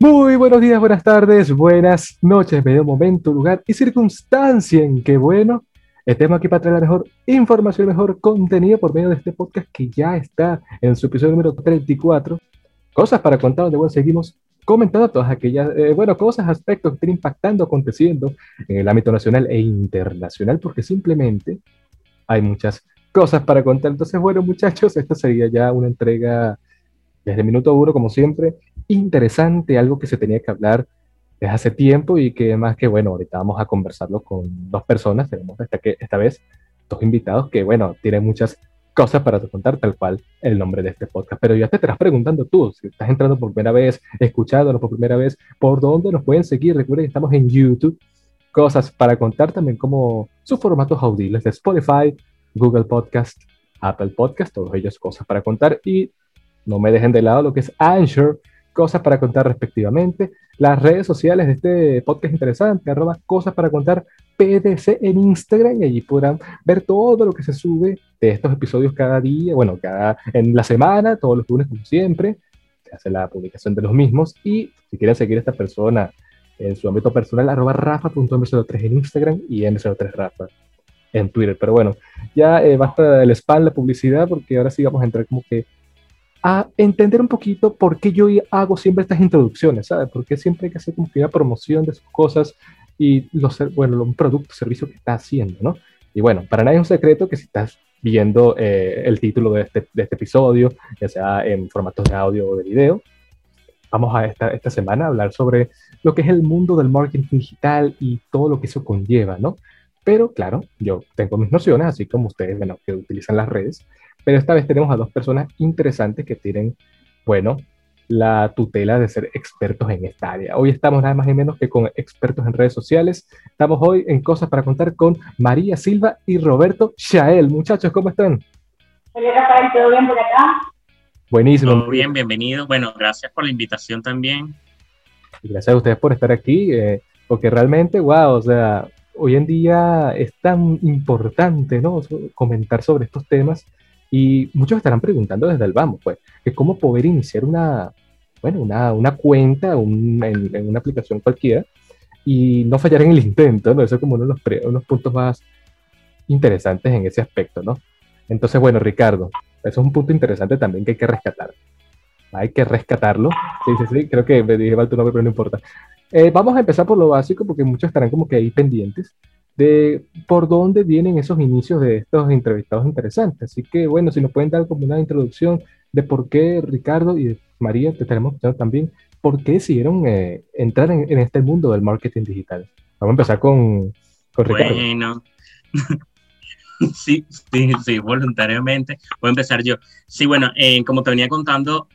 Muy buenos días, buenas tardes, buenas noches, medio momento, lugar y circunstancia en que, bueno, estemos aquí para traer la mejor información, el mejor contenido por medio de este podcast que ya está en su episodio número 34. Cosas para contar, donde bueno, seguimos comentando todas aquellas, eh, bueno, cosas, aspectos que estén impactando, aconteciendo en el ámbito nacional e internacional, porque simplemente hay muchas cosas para contar. Entonces, bueno, muchachos, esta sería ya una entrega desde minuto uno, como siempre, interesante, algo que se tenía que hablar desde hace tiempo y que más que, bueno, ahorita vamos a conversarlo con dos personas, tenemos esta, que, esta vez dos invitados que, bueno, tienen muchas cosas para contar, tal cual el nombre de este podcast. Pero ya te estarás preguntando tú, si estás entrando por primera vez, escuchándonos por primera vez, ¿por dónde nos pueden seguir? Recuerden que estamos en YouTube, cosas para contar también como sus formatos audibles de Spotify, Google Podcast, Apple Podcast, todos ellos cosas para contar y no me dejen de lado lo que es Anchor, cosas para contar respectivamente. Las redes sociales de este podcast interesante, arroba cosas para contar PDC en Instagram y allí podrán ver todo lo que se sube de estos episodios cada día, bueno, cada en la semana, todos los lunes como siempre, se hace la publicación de los mismos y si quieren seguir a esta persona en su ámbito personal, arroba rafa.m03 en Instagram y m03rafa en Twitter. Pero bueno, ya eh, basta del spam, la publicidad, porque ahora sí vamos a entrar como que a entender un poquito por qué yo hago siempre estas introducciones, ¿sabes? Porque siempre hay que hacer como que una promoción de sus cosas y los, bueno, un producto, servicio que está haciendo, ¿no? Y bueno, para nadie es un secreto que si estás viendo eh, el título de este, de este, episodio, ya sea en formatos de audio o de video, vamos a esta, esta semana a hablar sobre lo que es el mundo del marketing digital y todo lo que eso conlleva, ¿no? Pero claro, yo tengo mis nociones, así como ustedes, bueno, que utilizan las redes, pero esta vez tenemos a dos personas interesantes que tienen, bueno, la tutela de ser expertos en esta área. Hoy estamos nada más y menos que con expertos en redes sociales. Estamos hoy en Cosas para Contar con María Silva y Roberto Shael. Muchachos, ¿cómo están? Hola Rafael, ¿todo bien por acá? Buenísimo. Muy bien, bienvenido. Bueno, gracias por la invitación también. gracias a ustedes por estar aquí, eh, porque realmente, wow, o sea, hoy en día es tan importante, ¿no? Comentar sobre estos temas y muchos estarán preguntando desde el vamos, pues, que cómo poder iniciar una, bueno, una, una cuenta en, en, una aplicación cualquiera y no fallar en el intento, ¿no? Eso es como uno de los, unos puntos más interesantes en ese aspecto, ¿no? Entonces, bueno, Ricardo, eso es un punto interesante también que hay que rescatar. Hay que rescatarlo. Sí, sí, sí, creo que me dije mal tu nombre, pero no importa. Eh, vamos a empezar por lo básico porque muchos estarán como que ahí pendientes de por dónde vienen esos inicios de estos entrevistados interesantes. Así que, bueno, si nos pueden dar como una introducción de por qué Ricardo y María, te escuchando también, por qué decidieron eh, entrar en, este mundo del marketing digital. Vamos a empezar con, con Ricardo. Bueno, sí, sí, sí, voluntariamente. Voy a empezar yo. Sí, bueno, eh, como te venía contando,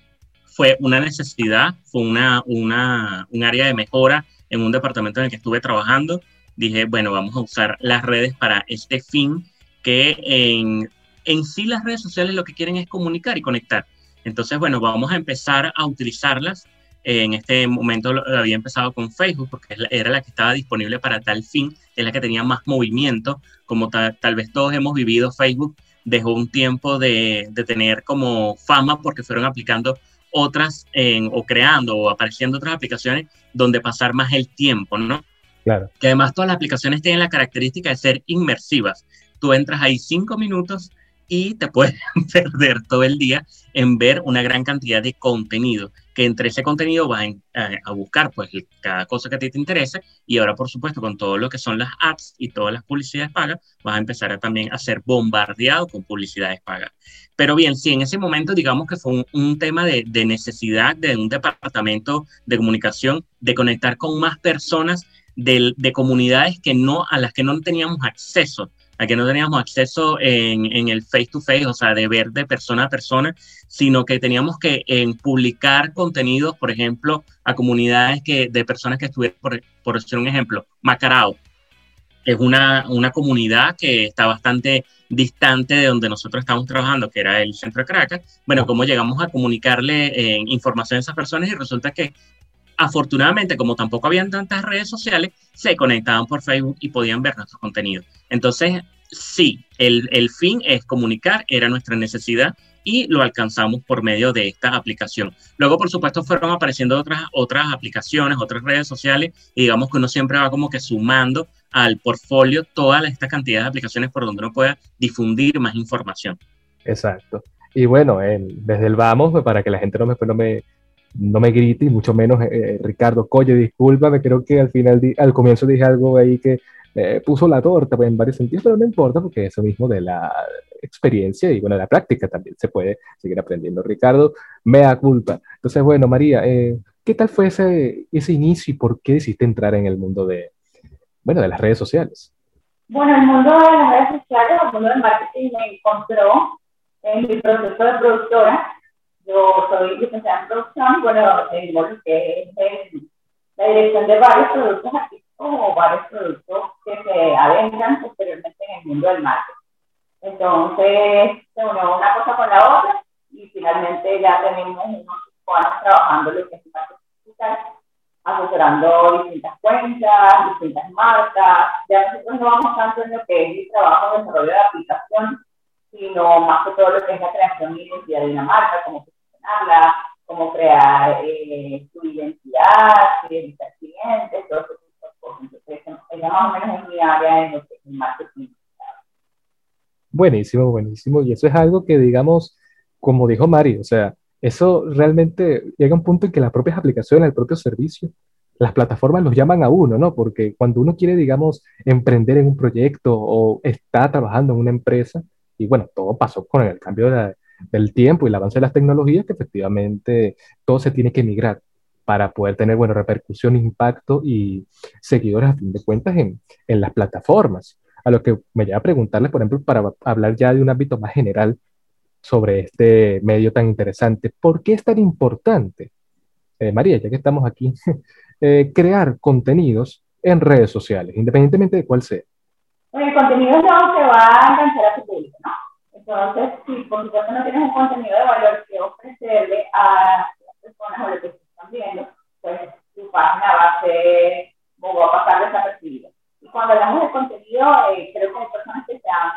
fue una necesidad, fue una, una, un área de mejora en un departamento en el que estuve trabajando dije, bueno, vamos a usar las redes para este fin, que en, en sí las redes sociales lo que quieren es comunicar y conectar. Entonces, bueno, vamos a empezar a utilizarlas. En este momento lo, había empezado con Facebook porque era la que estaba disponible para tal fin, es la que tenía más movimiento, como tal vez todos hemos vivido, Facebook dejó un tiempo de, de tener como fama porque fueron aplicando otras en, o creando o apareciendo otras aplicaciones donde pasar más el tiempo, ¿no? Que además todas las aplicaciones tienen la característica de ser inmersivas. Tú entras ahí cinco minutos y te puedes perder todo el día en ver una gran cantidad de contenido, que entre ese contenido vas a, buscar pues cada cosa que a ti te interese y ahora por supuesto con todo lo que son las ads y todas las publicidades pagas, vas a empezar a también a ser bombardeado con publicidades pagas. Pero bien, sí, en ese momento digamos que fue un, tema de, de necesidad de un departamento de comunicación de conectar con más personas de, comunidades que no, a las que no teníamos acceso, a que no teníamos acceso en, en, el face to face, o sea, de ver de persona a persona, sino que teníamos que en publicar contenidos, por ejemplo, a comunidades que, de personas que estuvieran, por, por un ejemplo, Macarao. Es una, una comunidad que está bastante distante de donde nosotros estamos trabajando, que era el centro de Caracas. Bueno, cómo llegamos a comunicarle eh, información a esas personas y resulta que afortunadamente, como tampoco habían tantas redes sociales, se conectaban por Facebook y podían ver nuestro contenido. Entonces, sí, el, fin es comunicar, era nuestra necesidad y lo alcanzamos por medio de esta aplicación. Luego, por supuesto, fueron apareciendo otras, otras aplicaciones, otras redes sociales, y digamos que uno siempre va como que sumando al portfolio toda esta cantidad de aplicaciones por donde uno pueda difundir más información. Exacto. Y bueno, desde el vamos, para que la gente no me, no me grite, y mucho menos eh, eh, Ricardo Colle, discúlpame, creo que al final, al comienzo dije algo ahí que eh, puso la torta pues, en varios sentidos, pero no importa porque eso mismo de la experiencia y bueno, la práctica también se puede seguir aprendiendo. Ricardo, mea culpa. Entonces, bueno, María, ¿qué tal fue ese, ese inicio y por qué decidiste entrar en el mundo de, bueno, de las redes sociales? Bueno, el mundo de las redes sociales, el mundo del marketing me encontró en mi proceso de productora. Yo soy licenciada en producción, bueno, tengo lo que es la dirección de varios productos aquí o varios productos que se adentran posteriormente en el mundo del marketing. Entonces, se unió una cosa con la otra y finalmente ya tenemos unos años trabajando lo que es marketing digital, asesorando distintas cuentas, distintas marcas. Ya nosotros no vamos tanto en lo que es el trabajo de desarrollo de aplicación, sino más que todo lo que es la creación y identidad de una marca, cómo posicionarla, cómo crear eh, su identidad, fidelizar clientes, todo eso más o menos es mi área en el marketing. Buenísimo, buenísimo. Y eso es algo que, digamos, como dijo Mari, o sea, eso realmente llega a un punto en que las propias aplicaciones, el propio servicio, las plataformas los llaman a uno, ¿no? Porque cuando uno quiere, digamos, emprender en un proyecto o está trabajando en una empresa, y bueno, todo pasó con el cambio del tiempo y el avance de las tecnologías, que efectivamente todo se tiene que migrar para poder tener, bueno, repercusión, impacto y seguidores a fin de cuentas en, en las plataformas. A lo que me lleva a preguntarles, por ejemplo, para hablar ya de un ámbito más general sobre este medio tan interesante, ¿por qué es tan importante, eh, María, ya que estamos aquí, eh, crear contenidos en redes sociales, independientemente de cuál sea? El contenido es lo que va a enganchar a tu. Entonces, si por supuesto no tienes un contenido de valor que ofrecerle a las personas o lo que viendo, pues tu página va a ser, o va a pasar desapercibido. Y cuando hablamos de contenido, eh, creo que hay personas que se han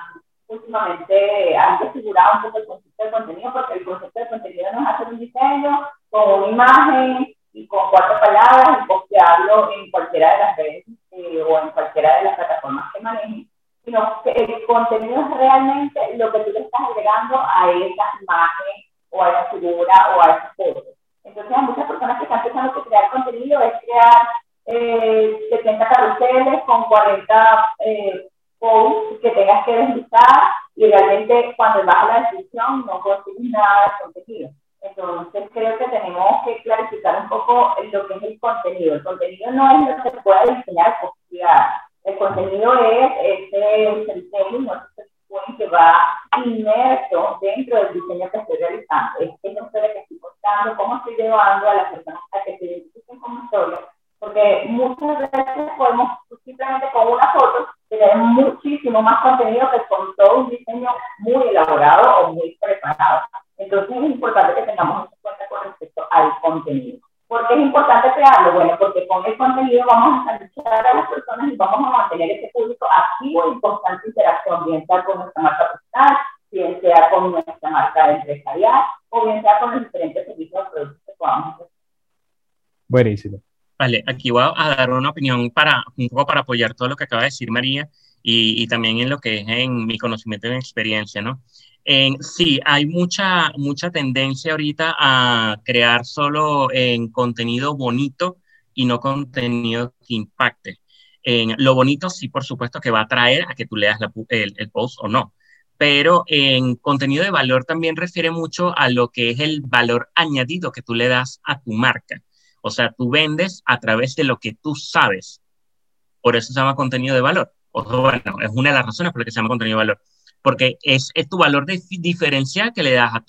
últimamente han desfigurado un poco el concepto de contenido, porque el concepto de contenido no es hacer un diseño con una imagen y con cuatro palabras y postearlo en cualquiera de las redes eh, o en cualquiera de las plataformas que manejen, sino que el contenido es realmente lo que tú le estás agregando a esa imagen o a esa figura o a esa foto. Entonces, hay muchas personas que están pensando que crear contenido es crear eh, 70 carruseles con 40 eh, posts que tengas que deslizar y realmente cuando vas a la descripción no consigues nada de contenido. Entonces, creo que tenemos que clarificar un poco lo que es el contenido. El contenido no es lo que se puede diseñar o copiar. El contenido es ese centelio, que va inmerso dentro del diseño que estoy realizando. Es que no sé qué estoy contando, cómo estoy llevando a las personas a que se identifiquen como historia, porque muchas veces podemos simplemente con una foto tener muchísimo más contenido que Buenísimo. Vale, aquí voy a dar una opinión para un poco para apoyar todo lo que acaba de decir María y, y también en lo que es en mi conocimiento y experiencia, ¿no? sí, hay mucha, mucha tendencia ahorita a crear solo en contenido bonito y no contenido que impacte. En lo bonito sí, por supuesto, que va a atraer a que tú leas el, post o no. Pero en contenido de valor también refiere mucho a lo que es el valor añadido que tú le das a tu marca. O sea, tú vendes a través de lo que tú sabes. Por eso se llama contenido de valor. O bueno, es una de las razones por las que se llama contenido de valor porque es, tu valor de diferencial que le das a,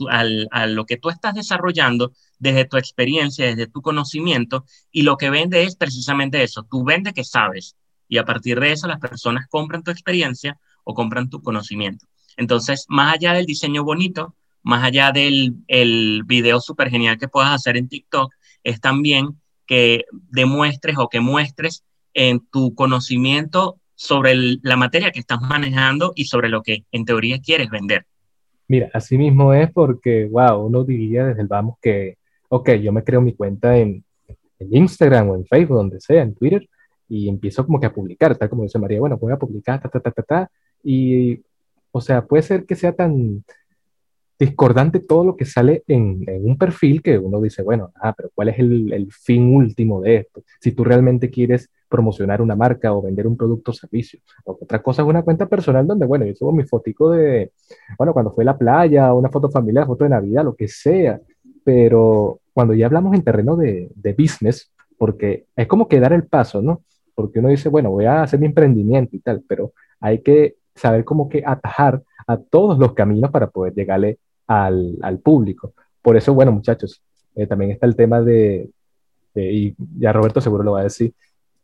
a, lo que tú estás desarrollando desde tu experiencia, desde tu conocimiento, y lo que vende es precisamente eso, tú vende que sabes, y a partir de eso las personas compran tu experiencia o compran tu conocimiento. Entonces, más allá del diseño bonito, más allá del el video súper genial que puedas hacer en TikTok, es también que demuestres o que muestres en tu conocimiento sobre la materia que estás manejando y sobre lo que en teoría quieres vender. Mira, así mismo es porque, wow, uno diría desde el vamos que, ok, yo me creo mi cuenta en, en Instagram o en Facebook, donde sea, en Twitter, y empiezo como que a publicar, tal como dice María, bueno, voy a publicar, ta, ta, ta, ta, ta, y, o sea, puede ser que sea tan discordante todo lo que sale en, un perfil que uno dice, bueno, ah, pero ¿cuál es el, fin último de esto? Si tú realmente quieres promocionar una marca o vender un producto o servicio. Otra cosa es una cuenta personal donde, bueno, yo subo mi fotico de, bueno, cuando fue a la playa, una foto familiar, foto de Navidad, lo que sea, pero cuando ya hablamos en terreno de, de business, porque es como que dar el paso, ¿no? Porque uno dice, bueno, voy a hacer mi emprendimiento y tal, pero hay que saber cómo que atajar a todos los caminos para poder llegarle al, al público. Por eso, bueno, muchachos, eh, también está el tema de, y ya Roberto seguro lo va a decir,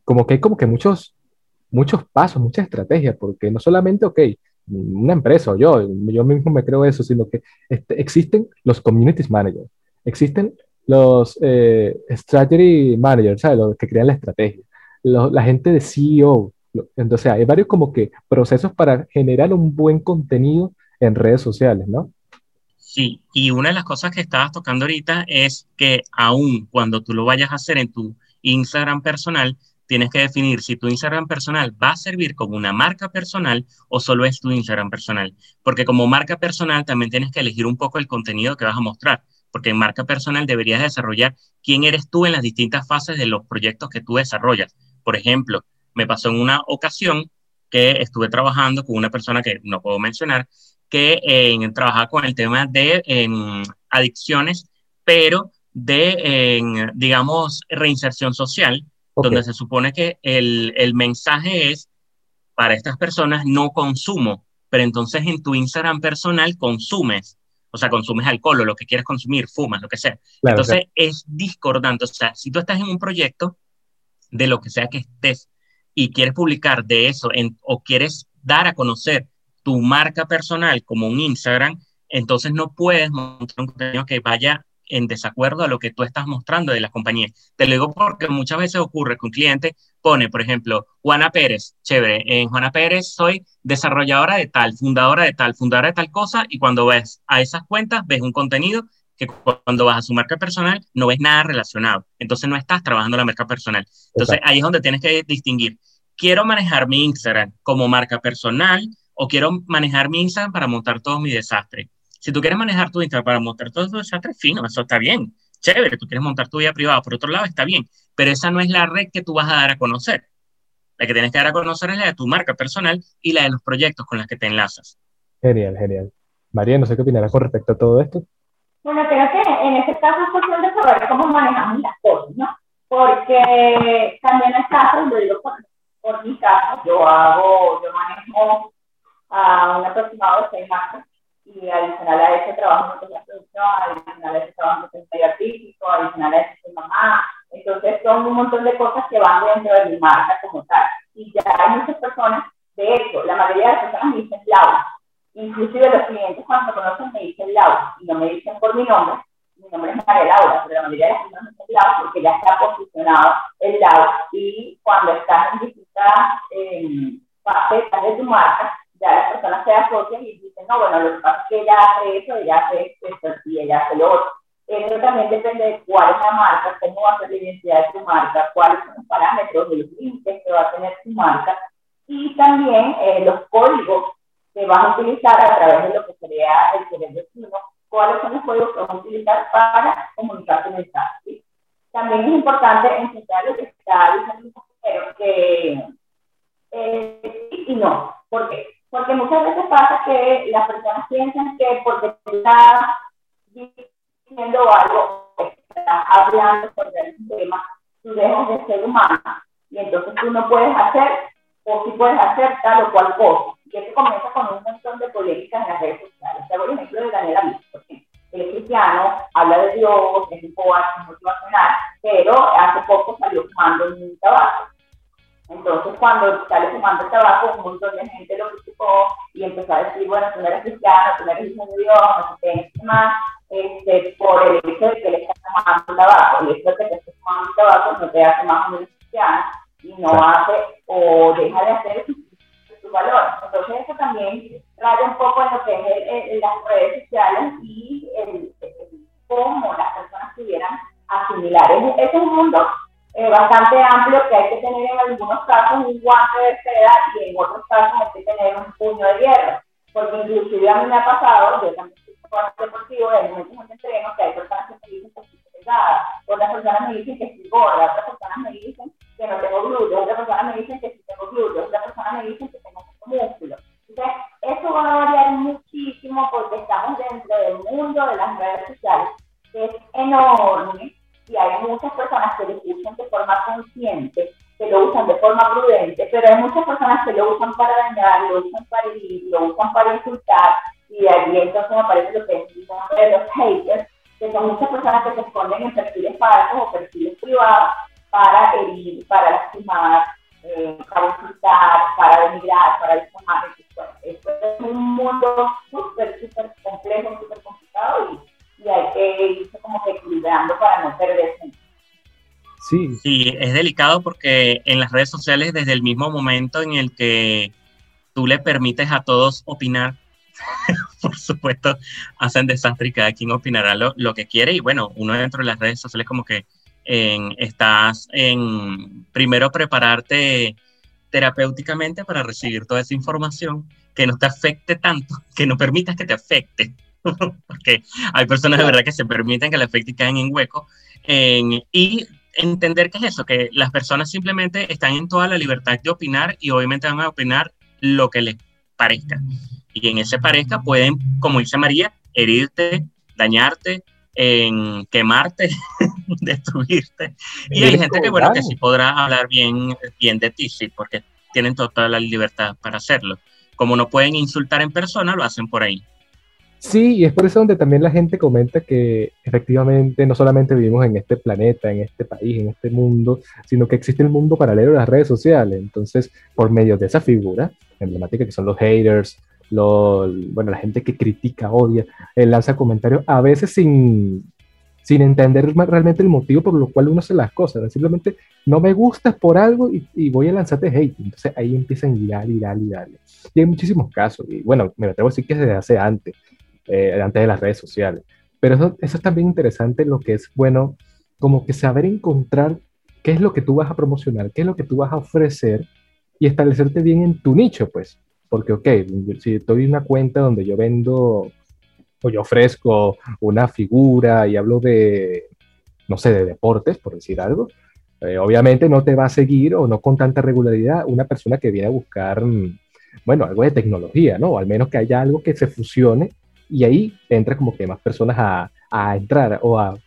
como que hay como que muchos, muchos pasos, muchas estrategias, porque no solamente, ok, una empresa o yo, yo mismo me creo eso, sino que este, existen los community managers, existen los eh, strategy managers, ¿sabes? Los que crean la estrategia, los, la gente de CEO. Entonces, hay varios como que procesos para generar un buen contenido en redes sociales, ¿no? Sí, y una de las cosas que estabas tocando ahorita es que aún cuando tú lo vayas a hacer en tu Instagram personal, tienes que definir si tu Instagram personal va a servir como una marca personal o solo es tu Instagram personal. Porque como marca personal también tienes que elegir un poco el contenido que vas a mostrar porque en marca personal deberías desarrollar quién eres tú en las distintas fases de los proyectos que tú desarrollas. Por ejemplo, me pasó en una ocasión que estuve trabajando con una persona que no puedo mencionar, que eh, trabajaba con el tema de adicciones, pero de, digamos, reinserción social, okay. donde se supone que el, el mensaje es para estas personas no consumo, pero entonces en tu Instagram personal consumes o sea, consumes alcohol o lo que quieres consumir, fumas, lo que sea. Claro, Entonces claro. es discordante, o sea, si tú estás en un proyecto de lo que sea que estés y quieres publicar de eso en, o quieres dar a conocer tu marca personal como un Instagram, entonces no puedes montar un contenido que vaya en desacuerdo a lo que tú estás mostrando de la compañía. Te lo digo porque muchas veces ocurre que un cliente pone, por ejemplo, Juana Pérez, chévere, en Juana Pérez soy desarrolladora de tal, fundadora de tal, fundadora de tal cosa, y cuando ves a esas cuentas, ves un contenido que cuando vas a su marca personal no ves nada relacionado. Entonces no estás trabajando la marca personal. Entonces Exacto. ahí es donde tienes que distinguir. Quiero manejar mi Instagram como marca personal o quiero manejar mi Instagram para montar todo mi desastre. Si tú quieres manejar tu Instagram para montar todo tu desastre, fino, eso está bien. Chévere, tú quieres montar tu vida privada. Por otro lado, está bien. Pero esa no es la red que tú vas a dar a conocer. La que tienes que dar a conocer es la de tu marca personal y la de los proyectos con los que te enlazas. Genial, genial. María, no sé qué opinarás con respecto a todo esto. Bueno, creo que en este caso es cuestión de saber cómo manejamos las cosas, ¿no? Porque también es caso, lo digo por, por mi caso, yo hago, yo manejo a un aproximado de seis marcas y adicional a ese trabajo en la producción, adicional a ese trabajo en el artístico, adicional a ese soy mamá. Entonces son un montón de cosas que van dentro de mi marca como tal. Y ya hay muchas personas, de hecho, la mayoría de las personas me dicen Laura. Inclusive los clientes cuando me conocen me dicen Laura y no me dicen por mi nombre. Mi nombre es María Laura, pero la mayoría de las personas me dicen Laura porque ya está posicionado el Laura. Y cuando estás en distintas eh, facetas de tu marca, personas se asocian y dicen, no, bueno, lo que pasa es que ella hace eso, ella hace esto y ella hace lo otro. Eso también depende de cuál es la marca, cómo va a ser la identidad de tu marca, cuáles son los parámetros de los límites que va a tener tu marca y también eh, los códigos que vas a utilizar a través de lo que sería el cerebro chino, cuáles son los códigos que vas a utilizar para comunicar tu mensaje. ¿sí? También es importante entender lo que está diciendo el que eh, y no. ¿Por qué? Porque muchas veces pasa que las personas piensan que porque está diciendo algo, está hablando sobre un tema, tú dejas de ser humana y entonces tú no puedes hacer o sí puedes hacer tal o cual cosa. Y eso comienza con un montón de polémicas en las redes sociales. Te hago el ejemplo de Daniela Viz, porque él es cristiano, habla de Dios, es un coach motivacional, pero hace poco salió fumando un tabaco. Entonces, cuando sale fumando tabaco, un montón de gente lo criticó y empezó a decir, bueno, tú no eres cristiano, tú no eres hijo de Dios, no sé qué más, este, por el hecho de que le estás fumando tabaco. El hecho de que te estés fumando tabaco no te hace más o menos cristiano y no hace o deja de hacer tus valores. Entonces eso también raya un poco en lo que es las redes sociales y el, cómo las personas pudieran asimilar. Es, es un mundo eh, bastante amplio que hay que tener en algunos casos un guante de seda y en otros casos hay que tener un puño de hierro. Porque inclusive a mí me ha pasado, yo también soy deportivo, de momentos en entreno, que hay personas que me dicen que estoy pesada, otras personas me dicen que estoy gorda, otras personas me dicen que no tengo glúteos, otras personas me dicen que sí tengo glúteos, otras personas me dicen que tengo músculo. Entonces, eso va a variar muchísimo porque estamos dentro del mundo de las redes sociales, que es enorme, y hay muchas personas que lo usan de forma consciente, que lo usan de forma prudente, pero hay muchas personas que lo usan para dañar, lo usan para herir, lo usan para insultar, y de ahí entonces aparece lo que es el nombre de los haters, que son muchas personas que se esconden en perfiles falsos o perfiles privados para herir, para lastimar, eh, para insultar, para denigrar, para difamar. Esto es un mundo súper, súper complejo, súper complicado y, y, hay que irse como que equilibrando para no perderse. Sí. sí, es delicado porque en las redes sociales desde el mismo momento en el que tú le permites a todos opinar, por supuesto, hacen desastre y cada quien opinará lo, lo, que quiere. Y bueno, uno dentro de las redes sociales como que en, estás en primero prepararte terapéuticamente para recibir toda esa información que no te afecte tanto, que no permitas que te afecte. Porque hay personas de verdad que se permiten que le afecte y caen en hueco. y entender que es eso, que las personas simplemente están en toda la libertad de opinar y obviamente van a opinar lo que les parezca y en ese parezca pueden, como dice María, herirte, dañarte, en quemarte, destruirte. Y hay gente que, bueno, que sí podrá hablar bien, bien de ti, sí, porque tienen toda la libertad para hacerlo. Como no pueden insultar en persona, lo hacen por ahí. Sí, y es por eso donde también la gente comenta que efectivamente no solamente vivimos en este planeta, en este país, en este mundo, sino que existe el mundo paralelo de las redes sociales. Entonces, por medio de esa figura emblemática que son los haters, bueno, la gente que critica, odia, eh, lanza comentarios, a veces sin, entender realmente el motivo por lo cual uno hace las cosas. Simplemente no me gustas por algo y, voy a lanzarte hate. Entonces ahí empiezan a ir, ir, ir, Y hay muchísimos casos. Y bueno, me atrevo a decir que desde hace antes, eh, antes de las redes sociales. Pero eso, eso es también interesante, lo que es bueno, como que saber encontrar qué es lo que tú vas a promocionar, qué es lo que tú vas a ofrecer y establecerte bien en tu nicho, pues. Porque, ok, si estoy en una cuenta donde yo vendo o yo ofrezco una figura y hablo de, no sé, de deportes, por decir algo, eh, obviamente no te va a seguir o no con tanta regularidad una persona que viene a buscar, mm, bueno, algo de tecnología, ¿no? O al menos que haya algo que se fusione y ahí entra como que más personas a, a entrar o a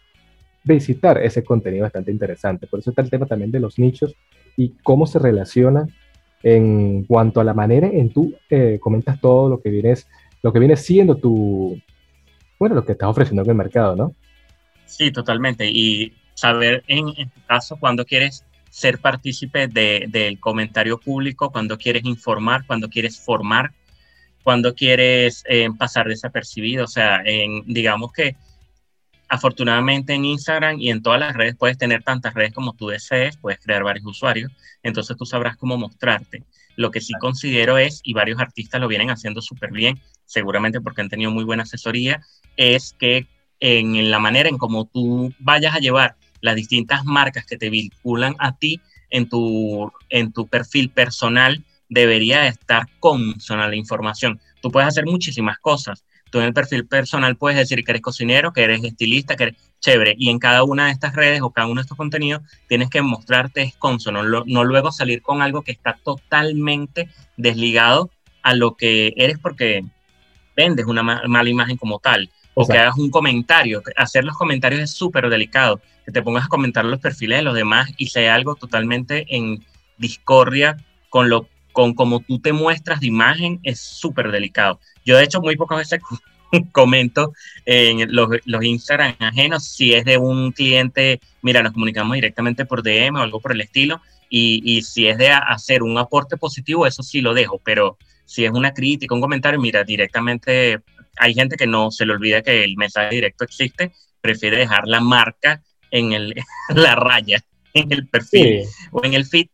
visitar ese contenido bastante interesante. Por eso está el tema también de los nichos y cómo se relacionan en cuanto a la manera en tú eh, comentas todo lo que vienes, lo que viene siendo tu, bueno, lo que estás ofreciendo en el mercado, ¿no? Sí, totalmente. Y saber en, en tu caso cuando quieres ser partícipe del comentario público, cuando quieres informar, cuando quieres formar, cuando quieres eh, pasar desapercibido. O sea, en, digamos que afortunadamente en Instagram y en todas las redes puedes tener tantas redes como tú desees, puedes crear varios usuarios, entonces tú sabrás cómo mostrarte. Lo que sí considero es, y varios artistas lo vienen haciendo súper bien, seguramente porque han tenido muy buena asesoría, es que en la manera en cómo tú vayas a llevar las distintas marcas que te vinculan a ti en tu, en tu perfil personal, debería estar consona la información. Tú puedes hacer muchísimas cosas, Tú en el perfil personal puedes decir que eres cocinero, que eres estilista, que eres chévere. Y en cada una de estas redes o cada uno de estos contenidos tienes que mostrarte consono, no, no luego salir con algo que está totalmente desligado a lo que eres porque vendes una mala imagen como tal. O que hagas un comentario. Hacer los comentarios es súper delicado. Que te pongas a comentar los perfiles de los demás y sea algo totalmente en discordia con lo con cómo tú te muestras de imagen es súper delicado. Yo de hecho muy pocas veces comento en los, los, Instagram ajenos si es de un cliente, mira, nos comunicamos directamente por DM o algo por el estilo, y, y, si es de hacer un aporte positivo, eso sí lo dejo, pero si es una crítica, un comentario, mira, directamente hay gente que no se le olvida que el mensaje directo existe, prefiere dejar la marca en el, la raya, en el perfil o en el feed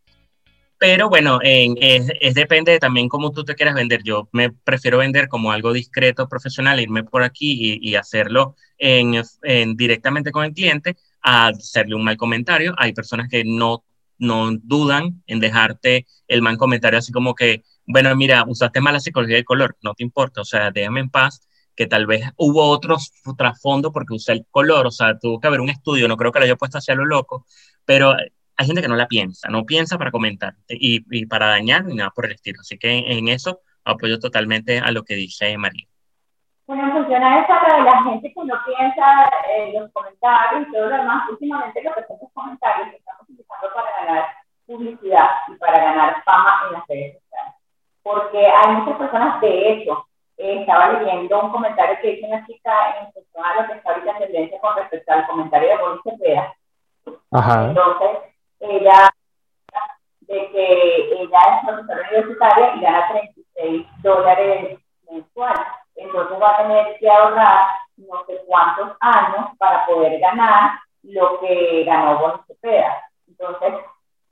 Pero bueno, es, es, depende también cómo tú te quieras vender. Yo me prefiero vender como algo discreto, profesional, irme por aquí y, y hacerlo en, en, directamente con el cliente, a hacerle un mal comentario. Hay personas que no, no dudan en dejarte el mal comentario así como que, bueno, mira, usaste mala psicología de color, no te importa, o sea, déjame en paz que tal vez hubo otros trasfondo porque usé el color, o sea, tuvo que haber un estudio, no creo que lo haya puesto hacia lo loco, pero hay gente que no la piensa, no piensa para comentar y, y para dañar ni nada por el estilo. Así que en, eso apoyo totalmente a lo que dice María. Bueno, funciona eso para la gente que no piensa en los comentarios y todo lo demás. Últimamente lo que son los comentarios que estamos utilizando para ganar publicidad y para ganar fama en las redes sociales. Porque hay muchas personas, de hecho, eh, estaba leyendo un comentario que hizo una chica en función a lo que está ahorita en tendencia con respecto al comentario de Boris Cepeda. Ajá. Entonces, ella, de que ella es profesora universitaria y gana 36 dólares mensuales. Entonces va a tener que ahorrar no sé cuántos años para poder ganar lo que ganó Cepeda. Entonces,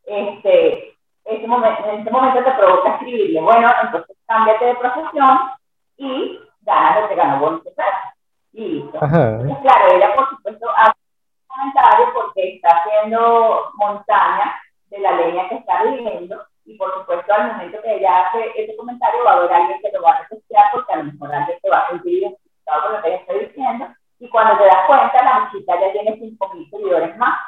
este, este momento, en este momento te provoca escribirle, bueno, entonces cámbiate de profesión y ganas lo que ganó Cepeda. Y listo. Entonces, claro, ella por supuesto hace comentario porque está haciendo montaña de la leña que está viviendo y por supuesto al momento que ella hace ese comentario va a haber alguien que lo va a refugiar porque a lo mejor alguien te va a sentir identificado con lo que ella está diciendo. Y cuando te das cuenta la muchita ya tiene 5.000 seguidores más.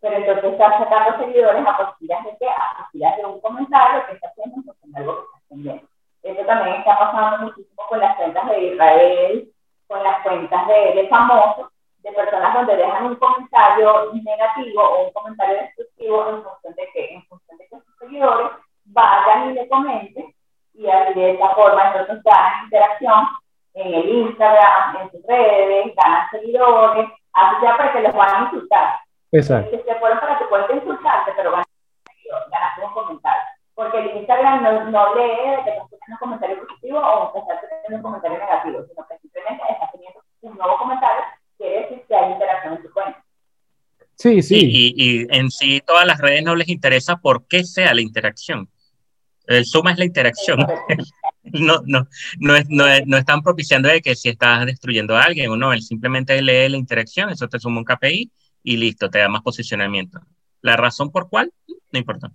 Pero entonces está sacando seguidores a costillas de que a costillas de un comentario que está haciendo en algo que está haciendo. Eso también está pasando muchísimo con las cuentas de Israel con las cuentas de, de famosos de personas donde dejan un comentario negativo o un comentario destructivo en función de que, en función de que sus seguidores vayan y le comenten y así de esta forma entonces ganan interacción en el Instagram, en sus redes, ganan seguidores, así ya para que los van a insultar. Exacto. Que se fueron para que puedan insultarte, pero van a ganar un comentario. Porque el Instagram no, no lee de que estás teniendo un comentario positivo o que estás teniendo un comentario negativo, sino que simplemente estás teniendo un nuevo comentario quiere decir que hay interacción en su cuenta. Sí, sí. Y, y, en sí todas las redes no les interesa por qué sea la interacción. El suma es la interacción. no, no, no, es, no, no, están propiciando de que si estás destruyendo a alguien o no, él simplemente lee la interacción, eso te suma un KPI y listo, te da más posicionamiento. La razón por cuál, no importa.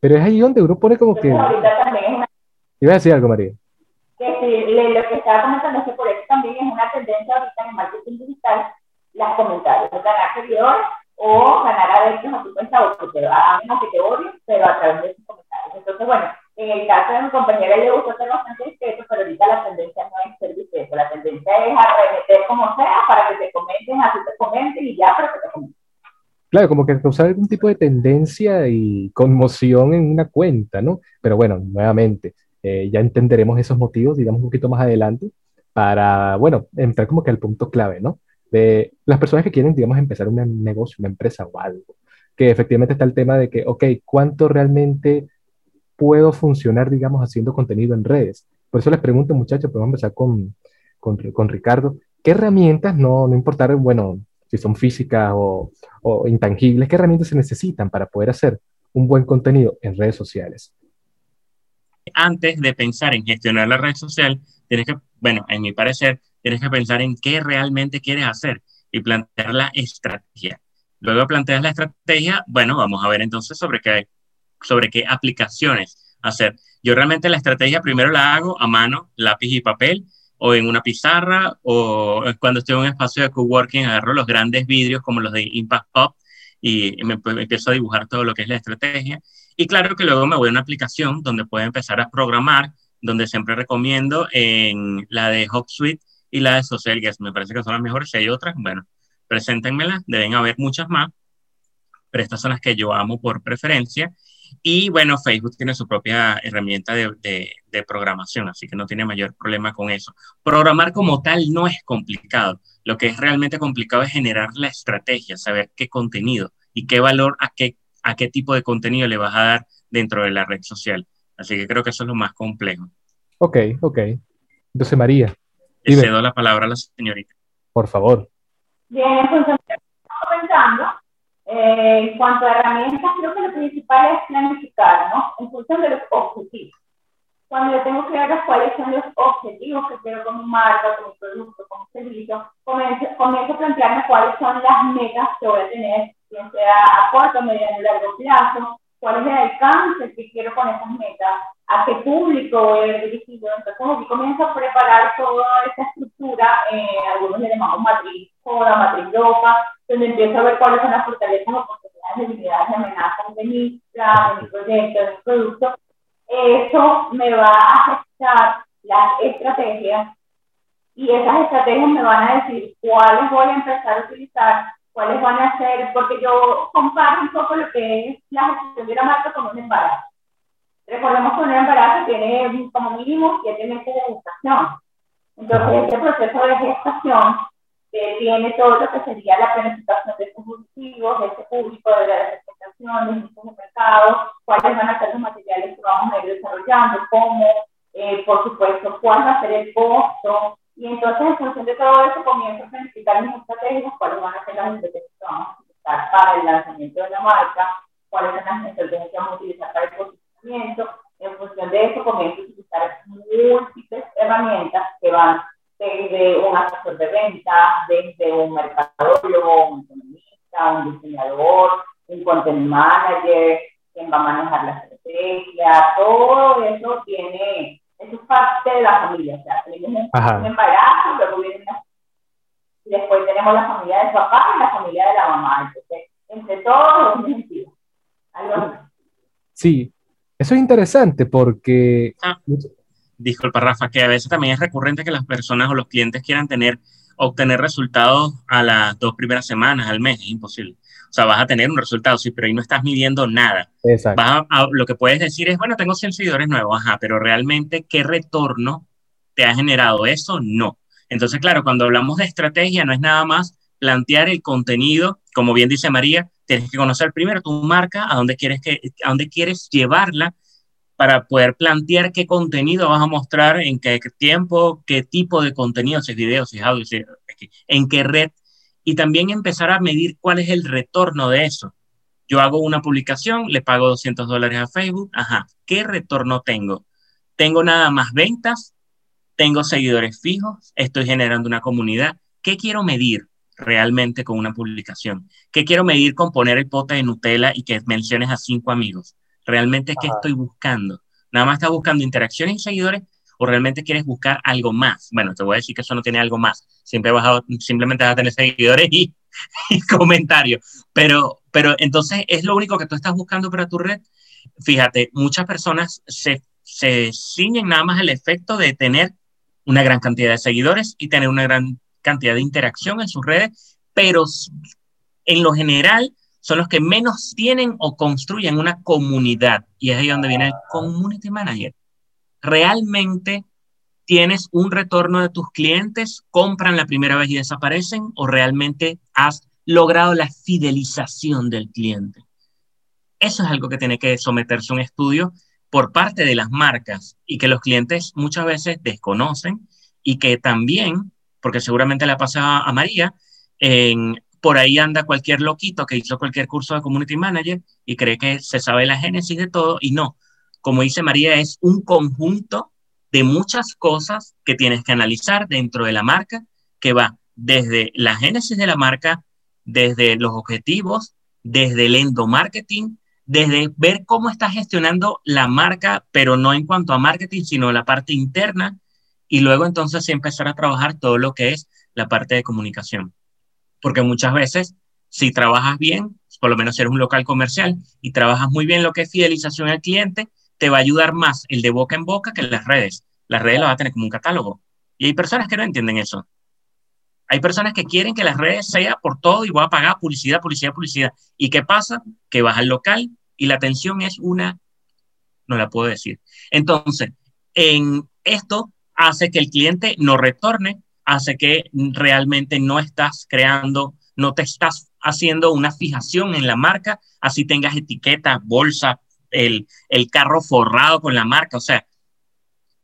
Pero es ahí donde uno pone como que... Iba a decir algo, María que si lo que estaba comentando es que por eso también es una tendencia ahorita en el marketing digital, las comentarios, ganar seguidores o ganar adeptos a tu cuenta o que a menos que te odien, pero a través de sus comentarios. Entonces, bueno, en el caso de mi compañera le gustó ser bastante discreto, pero ahorita la tendencia no es ser discreto, la tendencia es arremeter como sea para que te comenten, así te comenten y ya, pero que te comenten. Claro, como que causar algún tipo de tendencia y conmoción en una cuenta, ¿no? Pero bueno, nuevamente, eh, ya entenderemos esos motivos, digamos, un poquito más adelante, para, bueno, entrar como que al punto clave, ¿no? De las personas que quieren, digamos, empezar un negocio, una empresa o algo, que efectivamente está el tema de que, ok, ¿cuánto realmente puedo funcionar, digamos, haciendo contenido en redes? Por eso les pregunto, muchachos, podemos empezar con, con, con Ricardo, ¿qué herramientas, no, no importar, bueno, si son físicas o, o intangibles, qué herramientas se necesitan para poder hacer un buen contenido en redes sociales? antes de pensar en gestionar la red social, tienes que, bueno, en mi parecer, tienes que pensar en qué realmente quieres hacer y plantear la estrategia. Luego planteas la estrategia, bueno, vamos a ver entonces sobre qué, sobre qué aplicaciones hacer. Yo realmente la estrategia primero la hago a mano, lápiz y papel, o en una pizarra, o cuando estoy en un espacio de coworking, agarro los grandes vidrios como los de Impact Pop y me, me empiezo a dibujar todo lo que es la estrategia y claro que luego me voy a una aplicación donde puedo empezar a programar, donde siempre recomiendo en la de HubSuite y la de Social Guest. Me parece que son las mejores. Si hay otras, bueno, preséntenmelas. Deben haber muchas más, pero estas son las que yo amo por preferencia. Y bueno, Facebook tiene su propia herramienta de, programación, así que no tiene mayor problema con eso. Programar como tal no es complicado. Lo que es realmente complicado es generar la estrategia, saber qué contenido y qué valor a qué a qué tipo de contenido le vas a dar dentro de la red social. Así que creo que eso es lo más complejo. Ok, ok. Entonces, María. Le cedo la palabra a la señorita. Por favor. Bien, pues estamos pensando Eh, en cuanto a herramientas, creo que lo principal es planificar, ¿no? En función de los objetivos. Cuando yo tengo claro cuáles son los objetivos que quiero con mi marca, con mi producto, con mi servicio, comienzo, comienzo a plantearme cuáles son las metas que voy a tener, bien sea a corto, mediano y largo plazo, cuál es el alcance que quiero con esas metas, a qué público voy a ir dirigido. Entonces, aquí comienzo a preparar toda esta estructura, eh, algunos le llamamos matriz Coda, matriz ropa, donde empiezo a ver cuáles son las fortalezas, oportunidades, debilidades amenazas de mi plan, de mi proyecto, de mi producto. Eso me va a afectar las estrategias y esas estrategias me van a decir cuáles voy a empezar a utilizar cuáles van a ser, porque yo comparo un poco lo que es la gestión de la marca con un embarazo. Recordemos que un embarazo tiene como mínimo siete meses de gestación. Entonces, este proceso de gestación que tiene todo lo que sería la planificación de objetivos, de este público, de la representación, de nichos de mercado, cuáles van a ser los materiales que vamos a ir desarrollando, cómo, eh, por supuesto, cuál va a ser el costo, y entonces, en función de todo eso, comienzo a planificar mis estrategias, cuáles van a ser las estrategias que vamos a utilizar para el lanzamiento de la marca, cuáles son las estrategias que vamos a utilizar para el posicionamiento. En función de eso, comienzo a utilizar múltiples herramientas que van desde un asesor de ventas, desde un mercadólogo, un economista, un diseñador, un content manager, quien va a manejar la estrategia, todo eso tiene eso es parte de la familia. O sea, tenemos un, embarazo, luego viene y después tenemos la familia del papá y la familia de la mamá. Entonces, entre todos es sentido. Sí, eso es interesante porque... Ah, disculpa, Rafa, que a veces también es recurrente que las personas o los clientes quieran tener, obtener resultados a las dos primeras semanas, al mes, es imposible. O sea, vas a tener un resultado, sí, pero ahí no estás midiendo nada. Exacto. lo que puedes decir es, bueno, tengo 100 seguidores nuevos, ajá, pero realmente, ¿qué retorno te ha generado eso? No. Entonces, claro, cuando hablamos de estrategia, no es nada más plantear el contenido, como bien dice María, tienes que conocer primero tu marca, a dónde quieres, que, a dónde quieres llevarla para poder plantear qué contenido vas a mostrar, en qué tiempo, qué tipo de contenido, si es video, si es audio, si en qué red y también empezar a medir cuál es el retorno de eso. Yo hago una publicación, le pago 200 dólares a Facebook, ajá, ¿qué retorno tengo? ¿Tengo nada más ventas? ¿Tengo seguidores fijos? ¿Estoy generando una comunidad? ¿Qué quiero medir realmente con una publicación? ¿Qué quiero medir con poner el pote de Nutella y que menciones a cinco amigos? ¿Realmente qué estoy buscando? Nada más está buscando interacciones y seguidores o realmente quieres buscar algo más. Bueno, te voy a decir que eso no tiene algo más. Siempre vas a, simplemente vas a tener seguidores y, comentarios. Pero, pero entonces es lo único que tú estás buscando para tu red. Fíjate, muchas personas se, se ciñen nada más el efecto de tener una gran cantidad de seguidores y tener una gran cantidad de interacción en sus redes, pero en lo general son los que menos tienen o construyen una comunidad. Y es ahí donde viene el community manager realmente tienes un retorno de tus clientes, compran la primera vez y desaparecen o realmente has logrado la fidelización del cliente. Eso es algo que tiene que someterse a un estudio por parte de las marcas y que los clientes muchas veces desconocen y que también, porque seguramente le ha pasado a María, en, por ahí anda cualquier loquito que hizo cualquier curso de community manager y cree que se sabe la génesis de todo y no, como dice María, es un conjunto de muchas cosas que tienes que analizar dentro de la marca, que va desde la génesis de la marca, desde los objetivos, desde el endomarketing, desde ver cómo estás gestionando la marca, pero no en cuanto a marketing, sino la parte interna, y luego entonces empezar a trabajar todo lo que es la parte de comunicación. Porque muchas veces, si trabajas bien, por lo menos eres un local comercial y trabajas muy bien lo que es fidelización al cliente, te va a ayudar más el de boca en boca que las redes. Las redes las va a tener como un catálogo. Y hay personas que no entienden eso. Hay personas que quieren que las redes sea por todo y voy a pagar publicidad, publicidad, publicidad. ¿Y qué pasa? Que vas al local y la atención es una, no la puedo decir. Entonces, en esto hace que el cliente no retorne, hace que realmente no estás creando, no te estás haciendo una fijación en la marca, así tengas etiquetas, bolsa, el, carro forrado con la marca. O sea,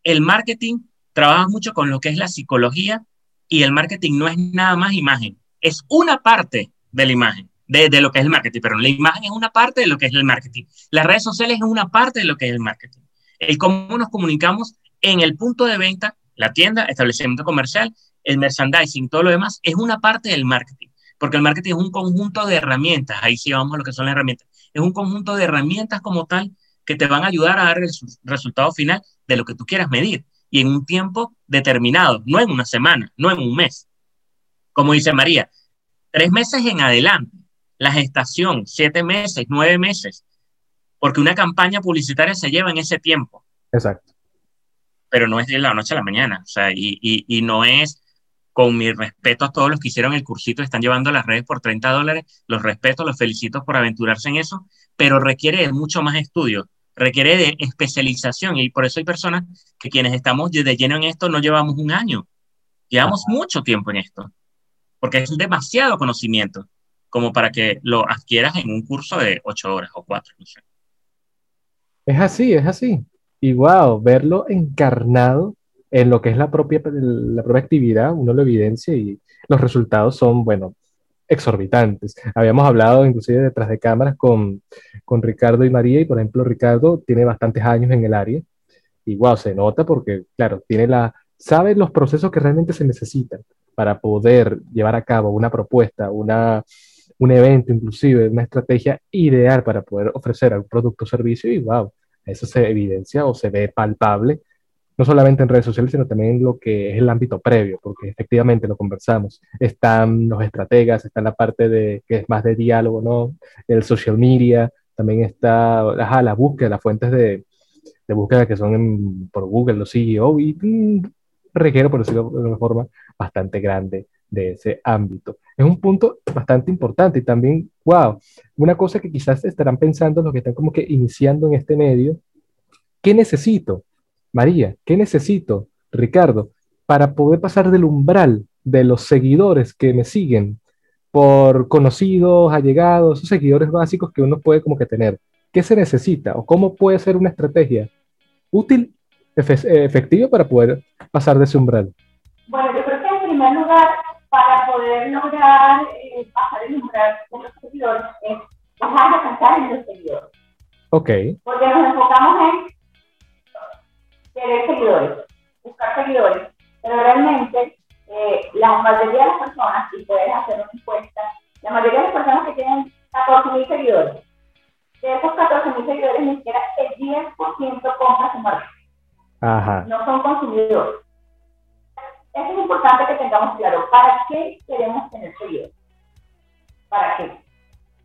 el marketing trabaja mucho con lo que es la psicología y el marketing no es nada más imagen, es una parte de la imagen. de, de, lo que es el marketing, pero la imagen es una parte de lo que es el marketing. Las redes sociales es una parte de lo que es el marketing. El cómo nos comunicamos en el punto de venta, la tienda, establecimiento comercial, el merchandising, todo lo demás, es una parte del marketing. Porque el marketing es un conjunto de herramientas, ahí sí vamos a lo que son las herramientas, es un conjunto de herramientas como tal que te van a ayudar a dar el resultado final de lo que tú quieras medir y en un tiempo determinado, no en una semana, no en un mes. Como dice María, tres meses en adelante, la gestación, siete meses, nueve meses, porque una campaña publicitaria se lleva en ese tiempo. Exacto. Pero no es de la noche a la mañana, o sea, y, y, y no es con mi respeto a todos los que hicieron el cursito, están llevando las redes por 30 dólares, los respeto, los felicito por aventurarse en eso, pero requiere de mucho más estudio, requiere de especialización y por eso hay personas que quienes estamos de lleno en esto no llevamos un año, llevamos mucho tiempo en esto, porque es demasiado conocimiento como para que lo adquieras en un curso de ocho horas o cuatro. No sé. Es así, es así. Y wow, verlo encarnado en lo que es la propia, la propia actividad, uno lo evidencia y los resultados son, bueno, exorbitantes. Habíamos hablado inclusive detrás de cámaras con, con Ricardo y María y por ejemplo Ricardo tiene bastantes años en el área y wow, se nota porque claro, tiene la, sabe los procesos que realmente se necesitan para poder llevar a cabo una propuesta, una, un evento inclusive, una estrategia ideal para poder ofrecer algún producto o servicio y wow, eso se evidencia o se ve palpable no solamente en redes sociales, sino también en lo que es el ámbito previo, porque efectivamente lo conversamos. Están los estrategas, está la parte de que es más de diálogo, ¿no? El social media, también está la búsqueda, las fuentes de, de búsqueda que son por Google, los CEO, y mm, requiero, por decirlo de una forma, bastante grande de ese ámbito. Es un punto bastante importante y también, wow, una cosa que quizás estarán pensando los que están como que iniciando en este medio, ¿qué necesito? María, ¿qué necesito, Ricardo, para poder pasar del umbral de los seguidores que me siguen por conocidos, allegados, esos seguidores básicos que uno puede como que tener? ¿Qué se necesita o cómo puede ser una estrategia útil, efectiva para poder pasar de ese umbral? Bueno, yo creo que en primer lugar, para poder lograr eh, pasar el umbral de los seguidores, es bajar de pensar en los seguidores. Ok. Porque nos enfocamos en querer seguidores, buscar seguidores, pero realmente eh, la mayoría de las personas, y puedes hacer una encuesta, la mayoría de las personas que tienen 14.000 seguidores, de esos 14.000 seguidores ni siquiera el 10% compra su marca. Ajá. No son consumidores. Eso es importante que tengamos claro. ¿Para qué queremos tener seguidores? ¿Para qué?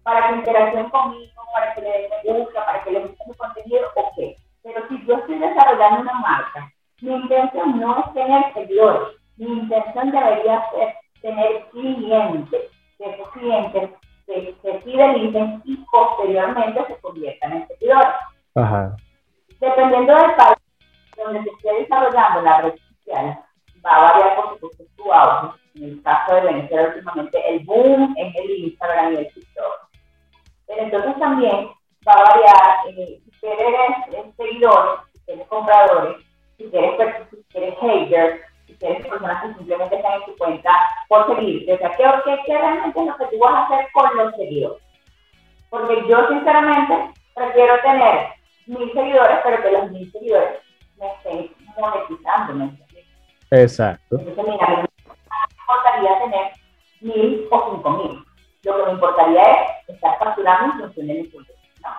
Para que interactúen conmigo, para que le den me gusta, para que le guste mi contenido, ok. Pero si yo estoy desarrollando una marca, mi intención no es tener seguidores, mi intención debería ser tener clientes, que esos clientes se, se fidelicen y posteriormente se conviertan en seguidores. Ajá. Dependiendo del país donde se esté desarrollando la red social, va a variar por supuesto su auge. En el caso de Venezuela últimamente el boom es el Instagram y el TikTok. Pero entonces también va a variar eh, si eres seguidores, si eres compradores, si eres, si haters, si eres personas que simplemente están en tu cuenta por seguirte. O sea, ¿qué, qué, realmente es lo que tú vas a hacer con los seguidores? Porque yo sinceramente prefiero tener mil seguidores, pero que los mil seguidores me estén monetizando. ¿me Exacto. Entonces, mira, me importaría tener mil o cinco mil. Lo que me importaría es estar facturando en función de mi público. ¿no?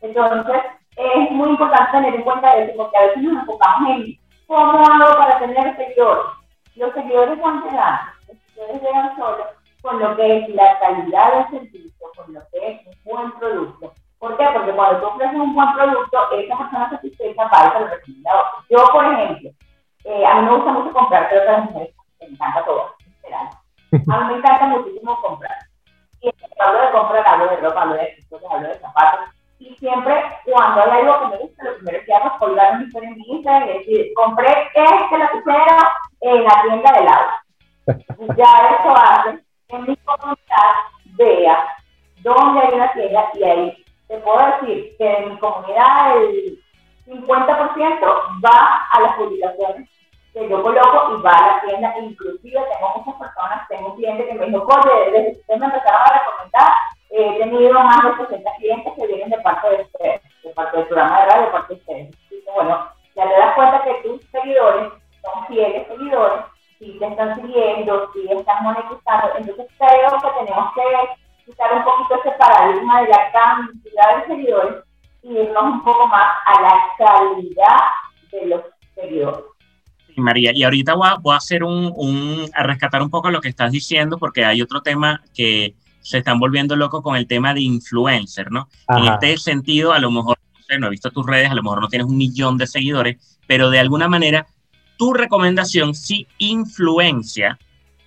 Entonces, es muy importante tener en cuenta eso, porque a veces nos enfocamos en cómo hago para tener seguidores. Los seguidores van llegando, los seguidores llegan solos con lo que es la calidad del servicio, con lo que es un buen producto. ¿Por qué? Porque cuando tú ofreces un buen producto, esa persona satisfecha va a lo recomendado. Yo, por ejemplo, eh, a mí me gusta mucho comprar, pero a mujeres me encanta todo, A mí me encanta muchísimo comprar. Y hablo de comprar, hablo de ropa, hablo de accesorios, hablo de zapatos, y siempre, cuando hay algo que me gusta, lo primero que hago es colgar una historia en mi Instagram y decir, compré este lapicero en la tienda de lado. Ya eso hace que mi comunidad vea dónde hay una tienda y ahí te puedo decir que en mi comunidad el 50% va a las publicaciones que yo coloco y va a la tienda. Inclusive tengo muchas personas, tengo un cliente que me dijo, oye, desde que usted me empezaron a recomendar, he tenido más de 60 clientes que vienen de parte de ustedes, de parte del programa de radio, de parte de ustedes. bueno, ya te das cuenta que tus seguidores son fieles seguidores, si te están siguiendo, si están monetizando. Entonces creo que tenemos que quitar un poquito ese paradigma de la cantidad de seguidores y irnos un poco más a la calidad de los seguidores. María, y ahorita voy a, hacer un, un, a rescatar un poco lo que estás diciendo, porque hay otro tema que se están volviendo locos con el tema de influencer, ¿no? En este sentido, a lo mejor, no sé, no he visto tus redes, a lo mejor no tienes un millón de seguidores, pero de alguna manera tu recomendación sí influencia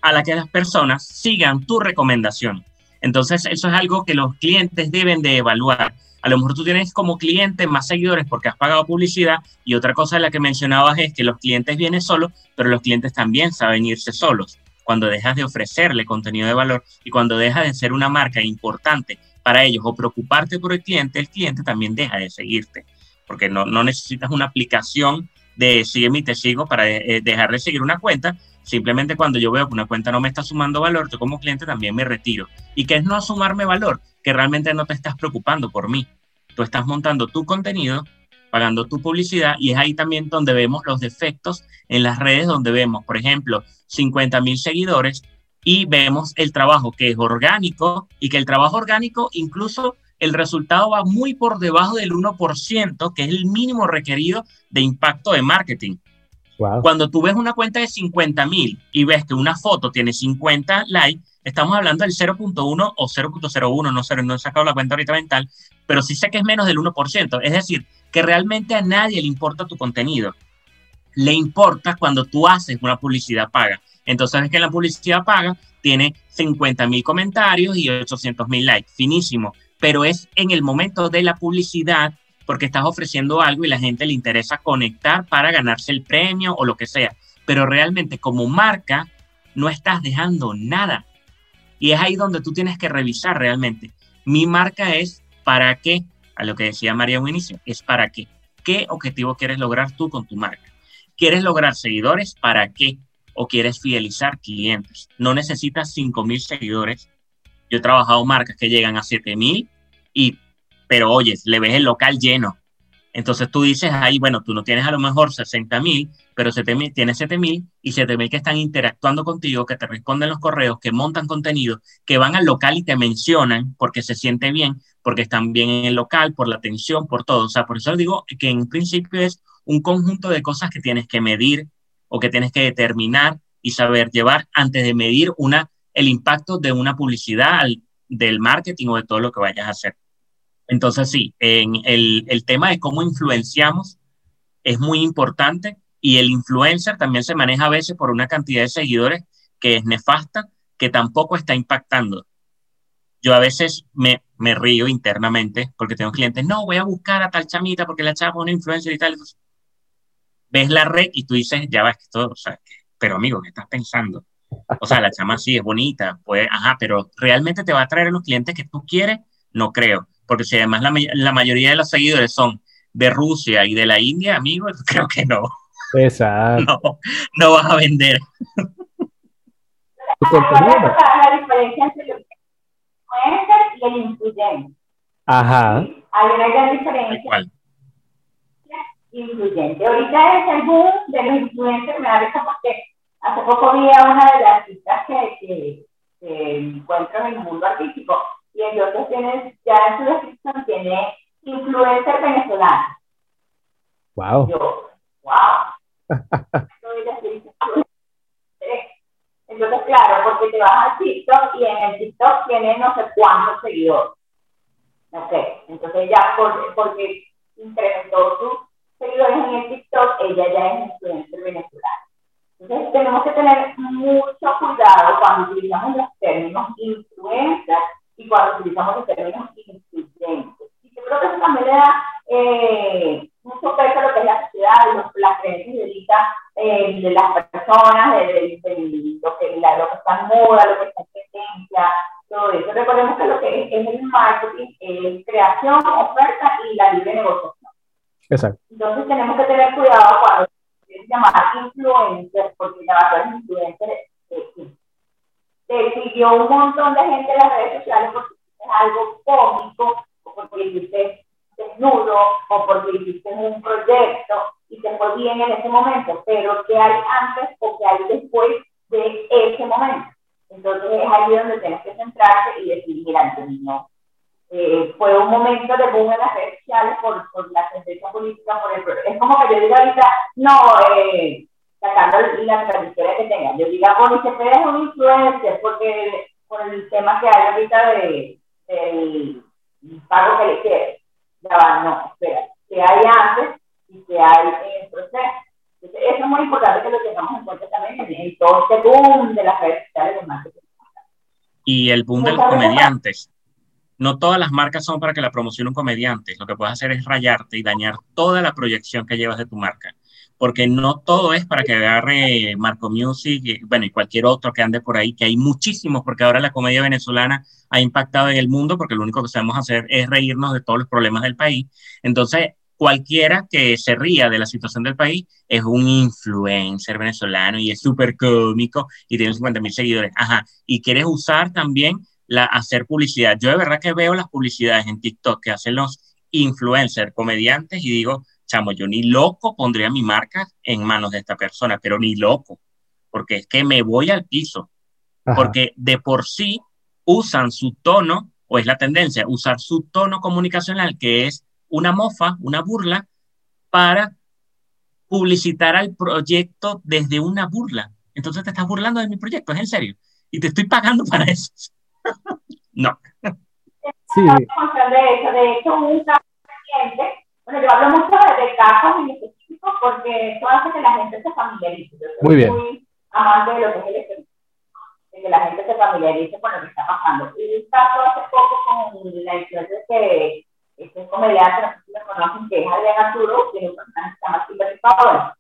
a la que las personas sigan tu recomendación. Entonces, eso es algo que los clientes deben de evaluar. A lo mejor tú tienes como cliente más seguidores porque has pagado publicidad y otra cosa de la que mencionabas es que los clientes vienen solos, pero los clientes también saben irse solos. Cuando dejas de ofrecerle contenido de valor y cuando dejas de ser una marca importante para ellos o preocuparte por el cliente, el cliente también deja de seguirte, porque no, no necesitas una aplicación de sígueme y te sigo para eh, dejar de seguir una cuenta. Simplemente cuando yo veo que una cuenta no me está sumando valor, yo como cliente también me retiro. ¿Y qué es no sumarme valor? Que realmente no te estás preocupando por mí. Tú estás montando tu contenido, pagando tu publicidad y es ahí también donde vemos los defectos en las redes, donde vemos, por ejemplo, 50 mil seguidores y vemos el trabajo que es orgánico y que el trabajo orgánico incluso el resultado va muy por debajo del 1%, que es el mínimo requerido de impacto de marketing. Cuando tú ves una cuenta de 50 mil y ves que una foto tiene 50 likes, estamos hablando del 0.1 o 0.01, no sé, no he sacado la cuenta ahorita mental, pero sí sé que es menos del 1%. Es decir, que realmente a nadie le importa tu contenido. Le importa cuando tú haces una publicidad paga. Entonces es que la publicidad paga tiene 50 mil comentarios y 800 mil likes. Finísimo pero es en el momento de la publicidad porque estás ofreciendo algo y la gente le interesa conectar para ganarse el premio o lo que sea. Pero realmente como marca no estás dejando nada. Y es ahí donde tú tienes que revisar realmente. Mi marca es para qué, a lo que decía María un inicio, es para qué. ¿Qué objetivo quieres lograr tú con tu marca? ¿Quieres lograr seguidores? ¿Para qué? ¿O quieres fidelizar clientes? No necesitas 5.000 seguidores yo he trabajado marcas que llegan a 7000 y, pero oye, le ves el local lleno. Entonces tú dices ahí, bueno, tú no tienes a lo mejor 60 mil, pero 7, tienes 7 mil y 7 mil que están interactuando contigo, que te responden los correos, que montan contenido, que van al local y te mencionan porque se siente bien, porque están bien en el local, por la atención, por todo. O sea, por eso digo que en principio es un conjunto de cosas que tienes que medir o que tienes que determinar y saber llevar antes de medir una el impacto de una publicidad, del marketing o de todo lo que vayas a hacer. Entonces, sí, en el, el tema de cómo influenciamos es muy importante y el influencer también se maneja a veces por una cantidad de seguidores que es nefasta, que tampoco está impactando. Yo a veces me, me río internamente porque tengo clientes, no, voy a buscar a tal chamita porque la chava es una influencer y tal. ves la red y tú dices, ya que todo, o sea, pero amigo, ¿qué estás pensando? O sea, la chama sí es bonita, pues, ajá, pero realmente te va a traer a los clientes que tú quieres, no creo. Porque si además la, la mayoría de los seguidores son de Rusia y de la India, amigo, creo que no. Exacto. No, no vas a vender. La diferencia entre el influencer y el influyente. Ajá. Hay una gran diferencia. ¿Cuál? Influyente. Ahorita es el boom de los influencers, me da risa porque Hace poco vi a una de las artistas que, que, que encuentro en el mundo artístico y entonces tiene, ya en su descripción tiene influencer venezolano. Wow. Yo, wow. entonces, claro, porque te vas al TikTok y en el TikTok tiene no sé cuántos seguidores. Sé. Entonces ya por, porque incrementó sus seguidores en el TikTok, ella ya es influencer venezolana. Entonces tenemos que tener mucho cuidado cuando utilizamos los términos influencia y cuando utilizamos los términos influyentes. Y yo creo que eso también le da eh, mucho peso a lo que es la sociedad, los, las creencias eh, de las personas, de, lo, que, la, lo que está en moda, lo que está en tendencia, todo eso. Recordemos que lo que es, es el marketing es creación, oferta y la libre negociación. Exacto. Entonces tenemos que tener cuidado cuando llamar influencer, porque la verdad es eh, siguió un montón de gente en las redes sociales porque algo cómico, o porque hiciste desnudo, o porque hiciste un proyecto y te fue bien en ese momento, pero ¿qué hay antes o qué hay después de ese momento? Entonces es ahí donde tienes que centrarte y decir, mira, no. Eh, fue un momento de boom en las redes sociales por, por la sentencia política, por el, es como que yo diga ahorita, no, eh, sacando la trayectoria que tenga, yo diga, bueno, se es un influencer porque por el tema que hay ahorita de, del pago que le quiere. Ya va, no, espera, que hay antes y que hay en el proceso. Entonces, eso es muy importante que lo tengamos en cuenta también en, todo este boom de las redes sociales de marketing. Y el boom de los comediantes. No todas las marcas son para que la promocione un comediante. Lo que puedes hacer es rayarte y dañar toda la proyección que llevas de tu marca. Porque no todo es para que agarre Marco Music, bueno, y cualquier otro que ande por ahí, que hay muchísimos, porque ahora la comedia venezolana ha impactado en el mundo, porque lo único que sabemos hacer es reírnos de todos los problemas del país. Entonces, cualquiera que se ría de la situación del país es un influencer venezolano y es súper cómico y tiene 50 mil seguidores. Ajá. Y quieres usar también la, hacer publicidad. Yo de verdad que veo las publicidades en TikTok que hacen los influencers, comediantes, y digo, chamo, yo ni loco pondría mi marca en manos de esta persona, pero ni loco, porque es que me voy al piso, porque de por sí usan su tono, o es la tendencia, usar su tono comunicacional, que es una mofa, una burla, para publicitar al proyecto desde una burla. Entonces te estás burlando de mi proyecto, es en serio. Y te estoy pagando para eso. no. Sí. De hecho, un bueno, yo hablo mucho de, casos en específico porque eso hace que la gente se familiarice. muy bien. Muy amante de lo que es el ejemplo, de que la gente se familiarice con lo que está pasando. Y un caso hace poco con la influencia que este comediante, no sé si lo conocen, que es Adrián Arturo, tiene un personaje que se llama Silver Paola.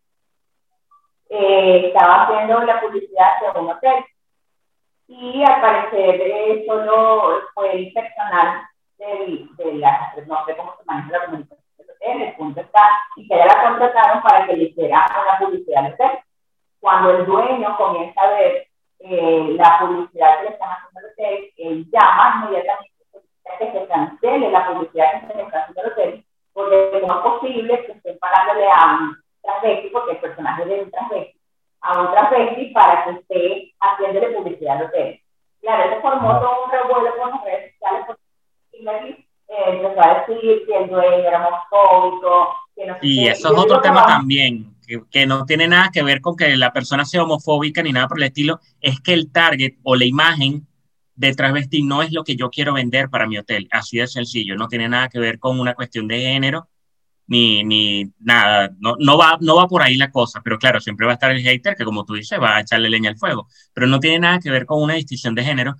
Eh, estaba haciendo la publicidad de un hotel. Y al parecer eh, solo fue el personal de, de la, no sé cómo se maneja la comunicación hotel, el punto está, y que ya la contrataron para que le hiciera una publicidad al hotel. Cuando el dueño comienza a ver eh, la publicidad que le están haciendo al hotel, él llama inmediatamente que se cancele la publicidad que se está haciendo el hotel, porque no es posible que estén pagándole a un transvesti, porque el personaje de un transvesti, a un transvesti para que esté haciéndole publicidad al hotel. Claro, eso formó todo un revuelo con las redes sociales, porque empezó a decir que el dueño era homofóbico, que no Y eso es otro tema también, que, que, no tiene nada que ver con que la persona sea homofóbica ni nada por el estilo, es que el target o la imagen de travesti no es lo que yo quiero vender para mi hotel, así de sencillo, no tiene nada que ver con una cuestión de género, ni, ni nada, no, no, va, no va por ahí la cosa, pero claro, siempre va a estar el hater que como tú dices va a echarle leña al fuego, pero no tiene nada que ver con una distinción de género,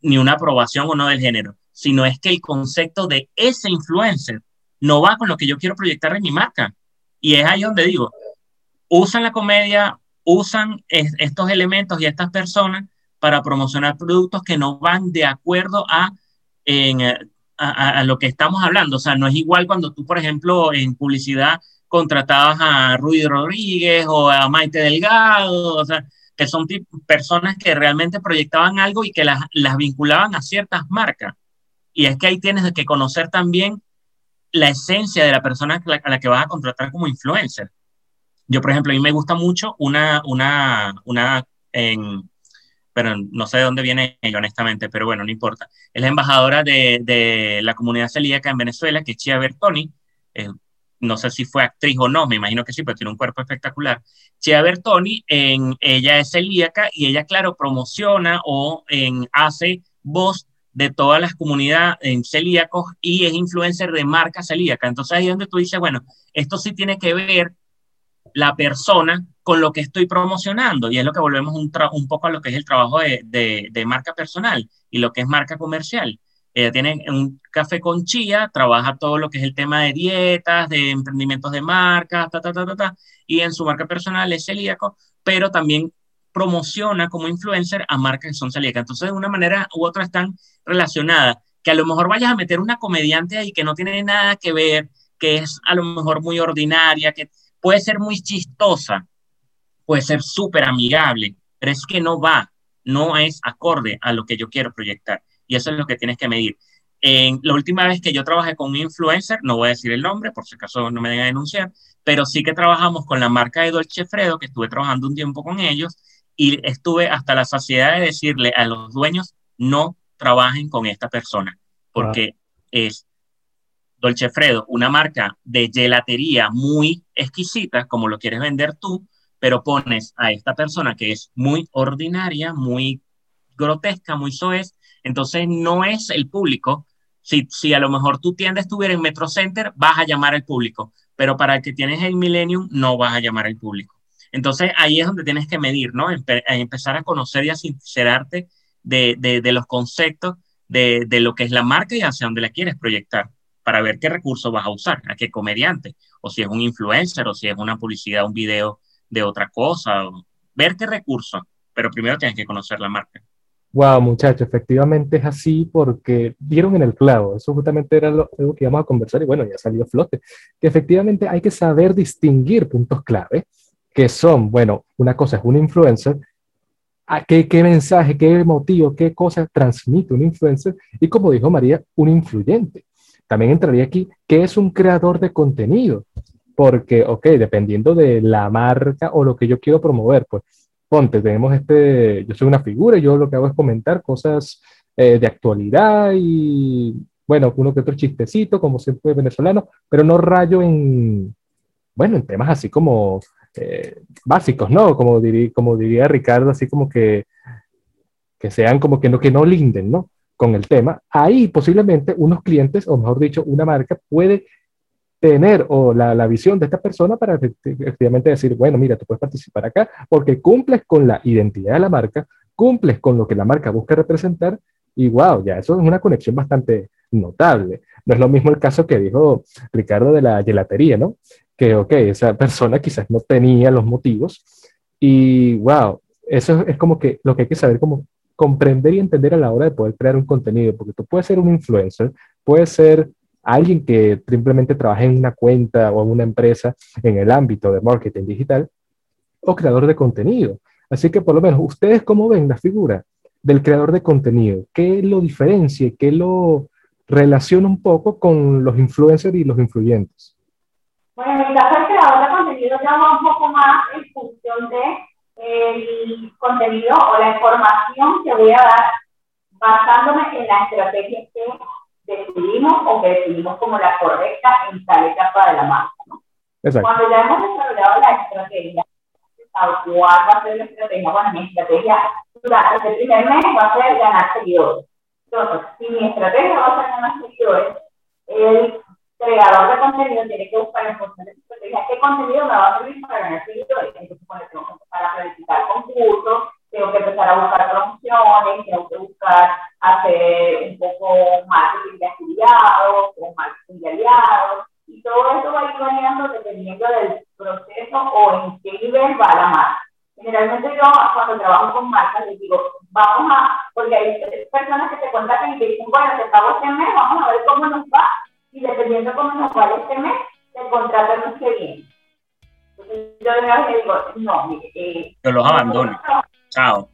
ni una aprobación o no del género, sino es que el concepto de ese influencer no va con lo que yo quiero proyectar en mi marca. Y es ahí donde digo, usan la comedia, usan estos elementos y estas personas para promocionar productos que no van de acuerdo a, eh, a, a, lo que estamos hablando. O sea, no es igual cuando tú, por ejemplo, en publicidad contratabas a Rudy Rodríguez o a Maite Delgado, o sea, que son personas que realmente proyectaban algo y que las, las vinculaban a ciertas marcas. Y es que ahí tienes que conocer también la esencia de la persona a la que vas a contratar como influencer. Yo, por ejemplo, a mí me gusta mucho una, una, una en, pero no sé de dónde viene ella, honestamente, pero bueno, no importa. Es la embajadora de, de la comunidad celíaca en Venezuela, que es Chia Bertoni. Eh, no sé si fue actriz o no, me imagino que sí, pero tiene un cuerpo espectacular. Chia Bertoni, en, ella es celíaca y ella, claro, promociona o en, hace voz de todas las comunidades en celíacos y es influencer de marca celíaca. Entonces ahí es donde tú dices, bueno, esto sí tiene que ver la persona con lo que estoy promocionando y es lo que volvemos un, un poco a lo que es el trabajo de, de, marca personal y lo que es marca comercial. Ella tiene un café con chía, trabaja todo lo que es el tema de dietas, de emprendimientos de marca, ta, ta, ta, ta, ta, y en su marca personal es celíaco, pero también promociona como influencer a marcas que son celíacas. Entonces, de una manera u otra están relacionadas. Que a lo mejor vayas a meter una comediante ahí que no tiene nada que ver, que es a lo mejor muy ordinaria, que puede ser muy chistosa, puede ser súper amigable, pero es que no va, no es acorde a lo que yo quiero proyectar. Y eso es lo que tienes que medir. En la última vez que yo trabajé con un influencer, no voy a decir el nombre, por si acaso no me den a denunciar, pero sí que trabajamos con la marca de Dolce Fredo, que estuve trabajando un tiempo con ellos, y estuve hasta la saciedad de decirle a los dueños, no trabajen con esta persona, porque es Dolce Fredo, una marca de gelatería muy exquisita, como lo quieres vender tú, pero pones a esta persona que es muy ordinaria, muy grotesca, muy soez, entonces no es el público. Si, si a lo mejor tu tienda estuviera en Metro Center, vas a llamar al público, pero para el que tienes el Millennium, no vas a llamar al público. Entonces ahí es donde tienes que medir, ¿no? empezar a conocer y a sincerarte de, de, los conceptos de, de, lo que es la marca y hacia dónde la quieres proyectar para ver qué recursos vas a usar, a qué comediante, o si es un influencer, o si es una publicidad, un video de otra cosa, ver qué recurso, pero primero tienes que conocer la marca. Wow, muchachos, efectivamente es así porque dieron en el clavo. Eso justamente era lo, que íbamos a conversar y bueno, ya salió flote. Que efectivamente hay que saber distinguir puntos clave que son, bueno, una cosa es un influencer, a qué, qué mensaje, qué motivo, qué cosa transmite un influencer y como dijo María, un influyente. También entraría aquí, ¿qué es un creador de contenido? Porque, ok, dependiendo de la marca o lo que yo quiero promover, pues, ponte, tenemos este, yo soy una figura yo lo que hago es comentar cosas eh, de actualidad y, bueno, uno que otro chistecito, como siempre venezolano, pero no rayo en, bueno, en temas así como eh, básicos, ¿no? Como, diría, como diría Ricardo, así como que, que sean como que no, que no linden, ¿no? Con el tema. Ahí posiblemente unos clientes, o mejor dicho, una marca puede tener o la, la, visión de esta persona para efectivamente decir, bueno, mira, tú puedes participar acá porque cumples con la identidad de la marca, cumples con lo que la marca busca representar y wow, ya eso es una conexión bastante notable. No es lo mismo el caso que dijo Ricardo de la gelatería, ¿no? que, ok, esa persona quizás no tenía los motivos y, wow, eso es como que lo que hay que saber como comprender y entender a la hora de poder crear un contenido, porque tú puedes ser un influencer, puedes ser alguien que simplemente trabaje en una cuenta o en una empresa en el ámbito de marketing digital o creador de contenido. Así que por lo menos, ¿ustedes cómo ven la figura del creador de contenido? ¿Qué lo diferencia? ¿Qué lo relaciona un poco con los influencers y los influyentes? Bueno, en mi caso, el creador de contenido ya va un poco más en función de el contenido o la información que voy a dar basándome en la estrategia que decidimos o que decidimos como la correcta en tal etapa de la marca. ¿no? Cuando ya hemos desarrollado la estrategia, ¿cuál va a ser la estrategia? Bueno, mi estrategia durante el primer mes va a ser ganar seguidores. Entonces, si mi estrategia va a ser ganar seguidores, el creador de contenido tiene que buscar en función de su estrategia qué contenido me va a servir para ganar seguidores. Entonces, bueno, tengo que empezar a planificar concursos, tengo que empezar a buscar promociones, tengo que buscar hacer un poco marketing de afiliados o marketing de aliados. Y todo eso va a ir variando dependiendo del proceso o en qué nivel va la marca. Generalmente yo cuando trabajo con marcas les digo, vamos a, porque hay personas que te contactan y te dicen, bueno, te pago este mes, vamos a ver cómo nos va y dependiendo cómo nos vaya este mes, el contrato no se viene. Entonces yo de vez digo, no, eh, yo los abandono. Chao.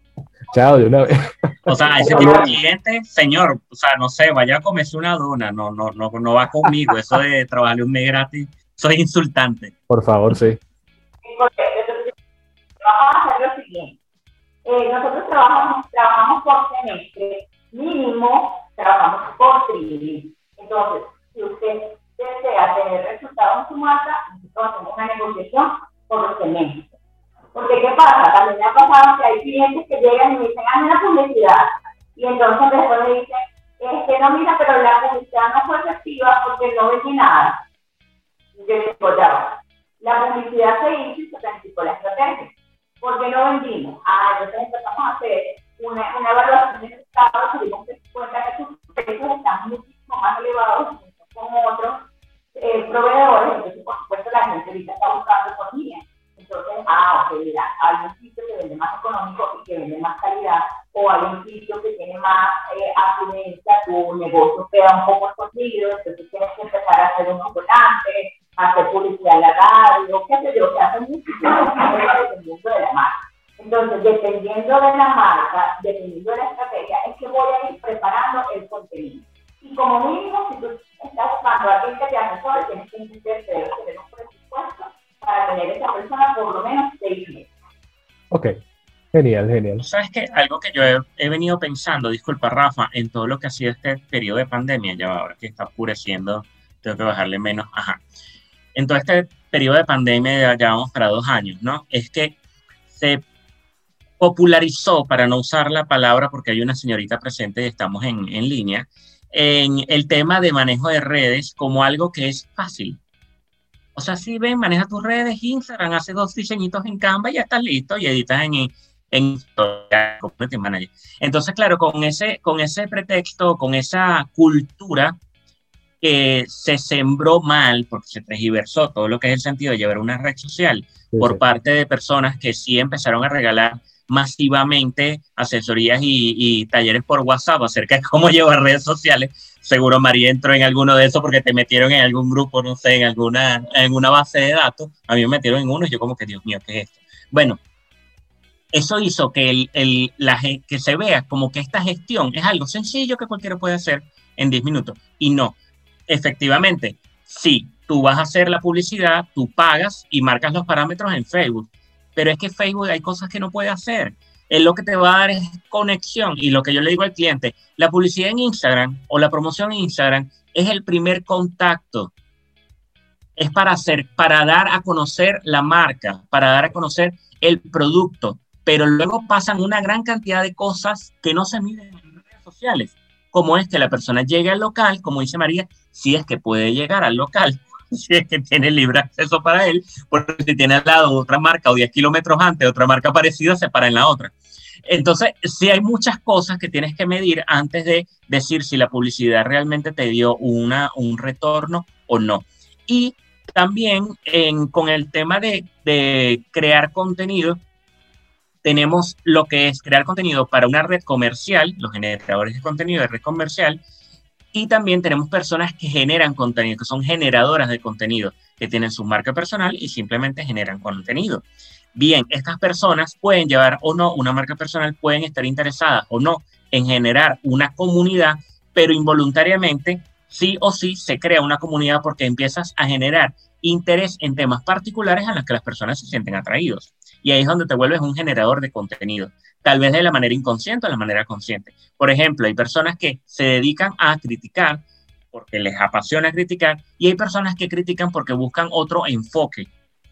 Chao, de una vez. O sea, ese tipo de cliente, señor, o sea, no sé, vaya a comerse una dona, no, no, no, no va conmigo. Eso de trabajarle un mes gratis, soy insultante. Por favor, sí. Vamos a hacer lo siguiente. Eh, nosotros trabajamos, trabajamos por semestre, mínimo trabajamos por trimestre. Entonces, si usted desea tener resultados en su marca, nosotros hacemos una negociación por los semestres. Porque, ¿qué pasa? También me ha pasado que hay clientes que llegan y me dicen, hazme una publicidad. Y entonces después me dicen, es que no, mira, pero la publicidad no fue efectiva porque no vendí nada. Y yo digo, ya La publicidad se hizo y se planificó la estrategia. ¿Por qué no vendimos? Ah, entonces empezamos a hacer una, una evaluación de resultados y dimos cuenta que sus precios están muchísimo más elevados como otros eh, proveedores, entonces por supuesto la gente ahorita está buscando economía. Entonces, ah, hay un sitio que vende más económico y que vende más calidad, o hay un sitio que tiene más eh, tu negocio queda un poco escondido, entonces tienes que empezar a hacer unos volantes, hacer publicidad en la radio, qué sé yo, que hace muchísimo dependiendo de la marca. Entonces, dependiendo de la marca, dependiendo de la estrategia, es que voy a ir preparando el contenido. ¿Y como mínimo, si tú estás buscando a alguien que te asesore, tienes que tener un presupuesto para tener esa persona por lo menos seis meses. Ok, genial, genial. ¿Sabes qué? Algo que yo he, venido pensando, disculpa Rafa, en todo lo que ha sido este periodo de pandemia, ya ahora que está oscureciendo, tengo que bajarle menos, ajá. En todo este periodo de pandemia, ya vamos para dos años, ¿no? Es que se popularizó, para no usar la palabra porque hay una señorita presente y estamos en, en línea, en el tema de manejo de redes como algo que es fácil. O sea, si ven, maneja tus redes, Instagram, hace dos diseñitos en Canva y ya estás listo y editas en, en Community Manager. Entonces, claro, con ese, con ese pretexto, con esa cultura que se sembró mal, porque se tergiversó todo lo que es el sentido de llevar una red social por parte de personas que sí empezaron a regalar masivamente asesorías y, talleres por WhatsApp acerca de cómo llevar redes sociales. Seguro María entró en alguno de esos porque te metieron en algún grupo, no sé, en alguna, en alguna base de datos. A mí me metieron en uno y yo como que, Dios mío, ¿qué es esto? Bueno, eso hizo que, el, el, la, que se vea como que esta gestión es algo sencillo que cualquiera puede hacer en 10 minutos. Y no, efectivamente, sí, tú vas a hacer la publicidad, tú pagas y marcas los parámetros en Facebook pero es que Facebook hay cosas que no puede hacer. Él lo que te va a dar es conexión. Y lo que yo le digo al cliente, la publicidad en Instagram o la promoción en Instagram es el primer contacto. Es para hacer, para dar a conocer la marca, para dar a conocer el producto, pero luego pasan una gran cantidad de cosas que no se miden en redes sociales, como es que la persona llegue al local, como dice María, si es que puede llegar al local, si es que tiene libre acceso para él, porque si tiene al lado otra marca o 10 kilómetros antes otra marca parecida, se para en la otra. Entonces, sí hay muchas cosas que tienes que medir antes de decir si la publicidad realmente te dio una, un retorno o no. Y también en, con el tema de, de crear contenido, tenemos lo que es crear contenido para una red comercial, los generadores de contenido de red comercial, y también tenemos personas que generan contenido, que son generadoras de contenido, que tienen su marca personal y simplemente generan contenido. Bien, estas personas pueden llevar o no una marca personal, pueden estar interesadas o no en generar una comunidad, pero involuntariamente, sí o sí, se crea una comunidad porque empiezas a generar interés en temas particulares a los que las personas se sienten atraídos. Y ahí es donde te vuelves un generador de contenido tal vez de la manera inconsciente o de la manera consciente. Por ejemplo, hay personas que se dedican a criticar porque les apasiona criticar y hay personas que critican porque buscan otro enfoque.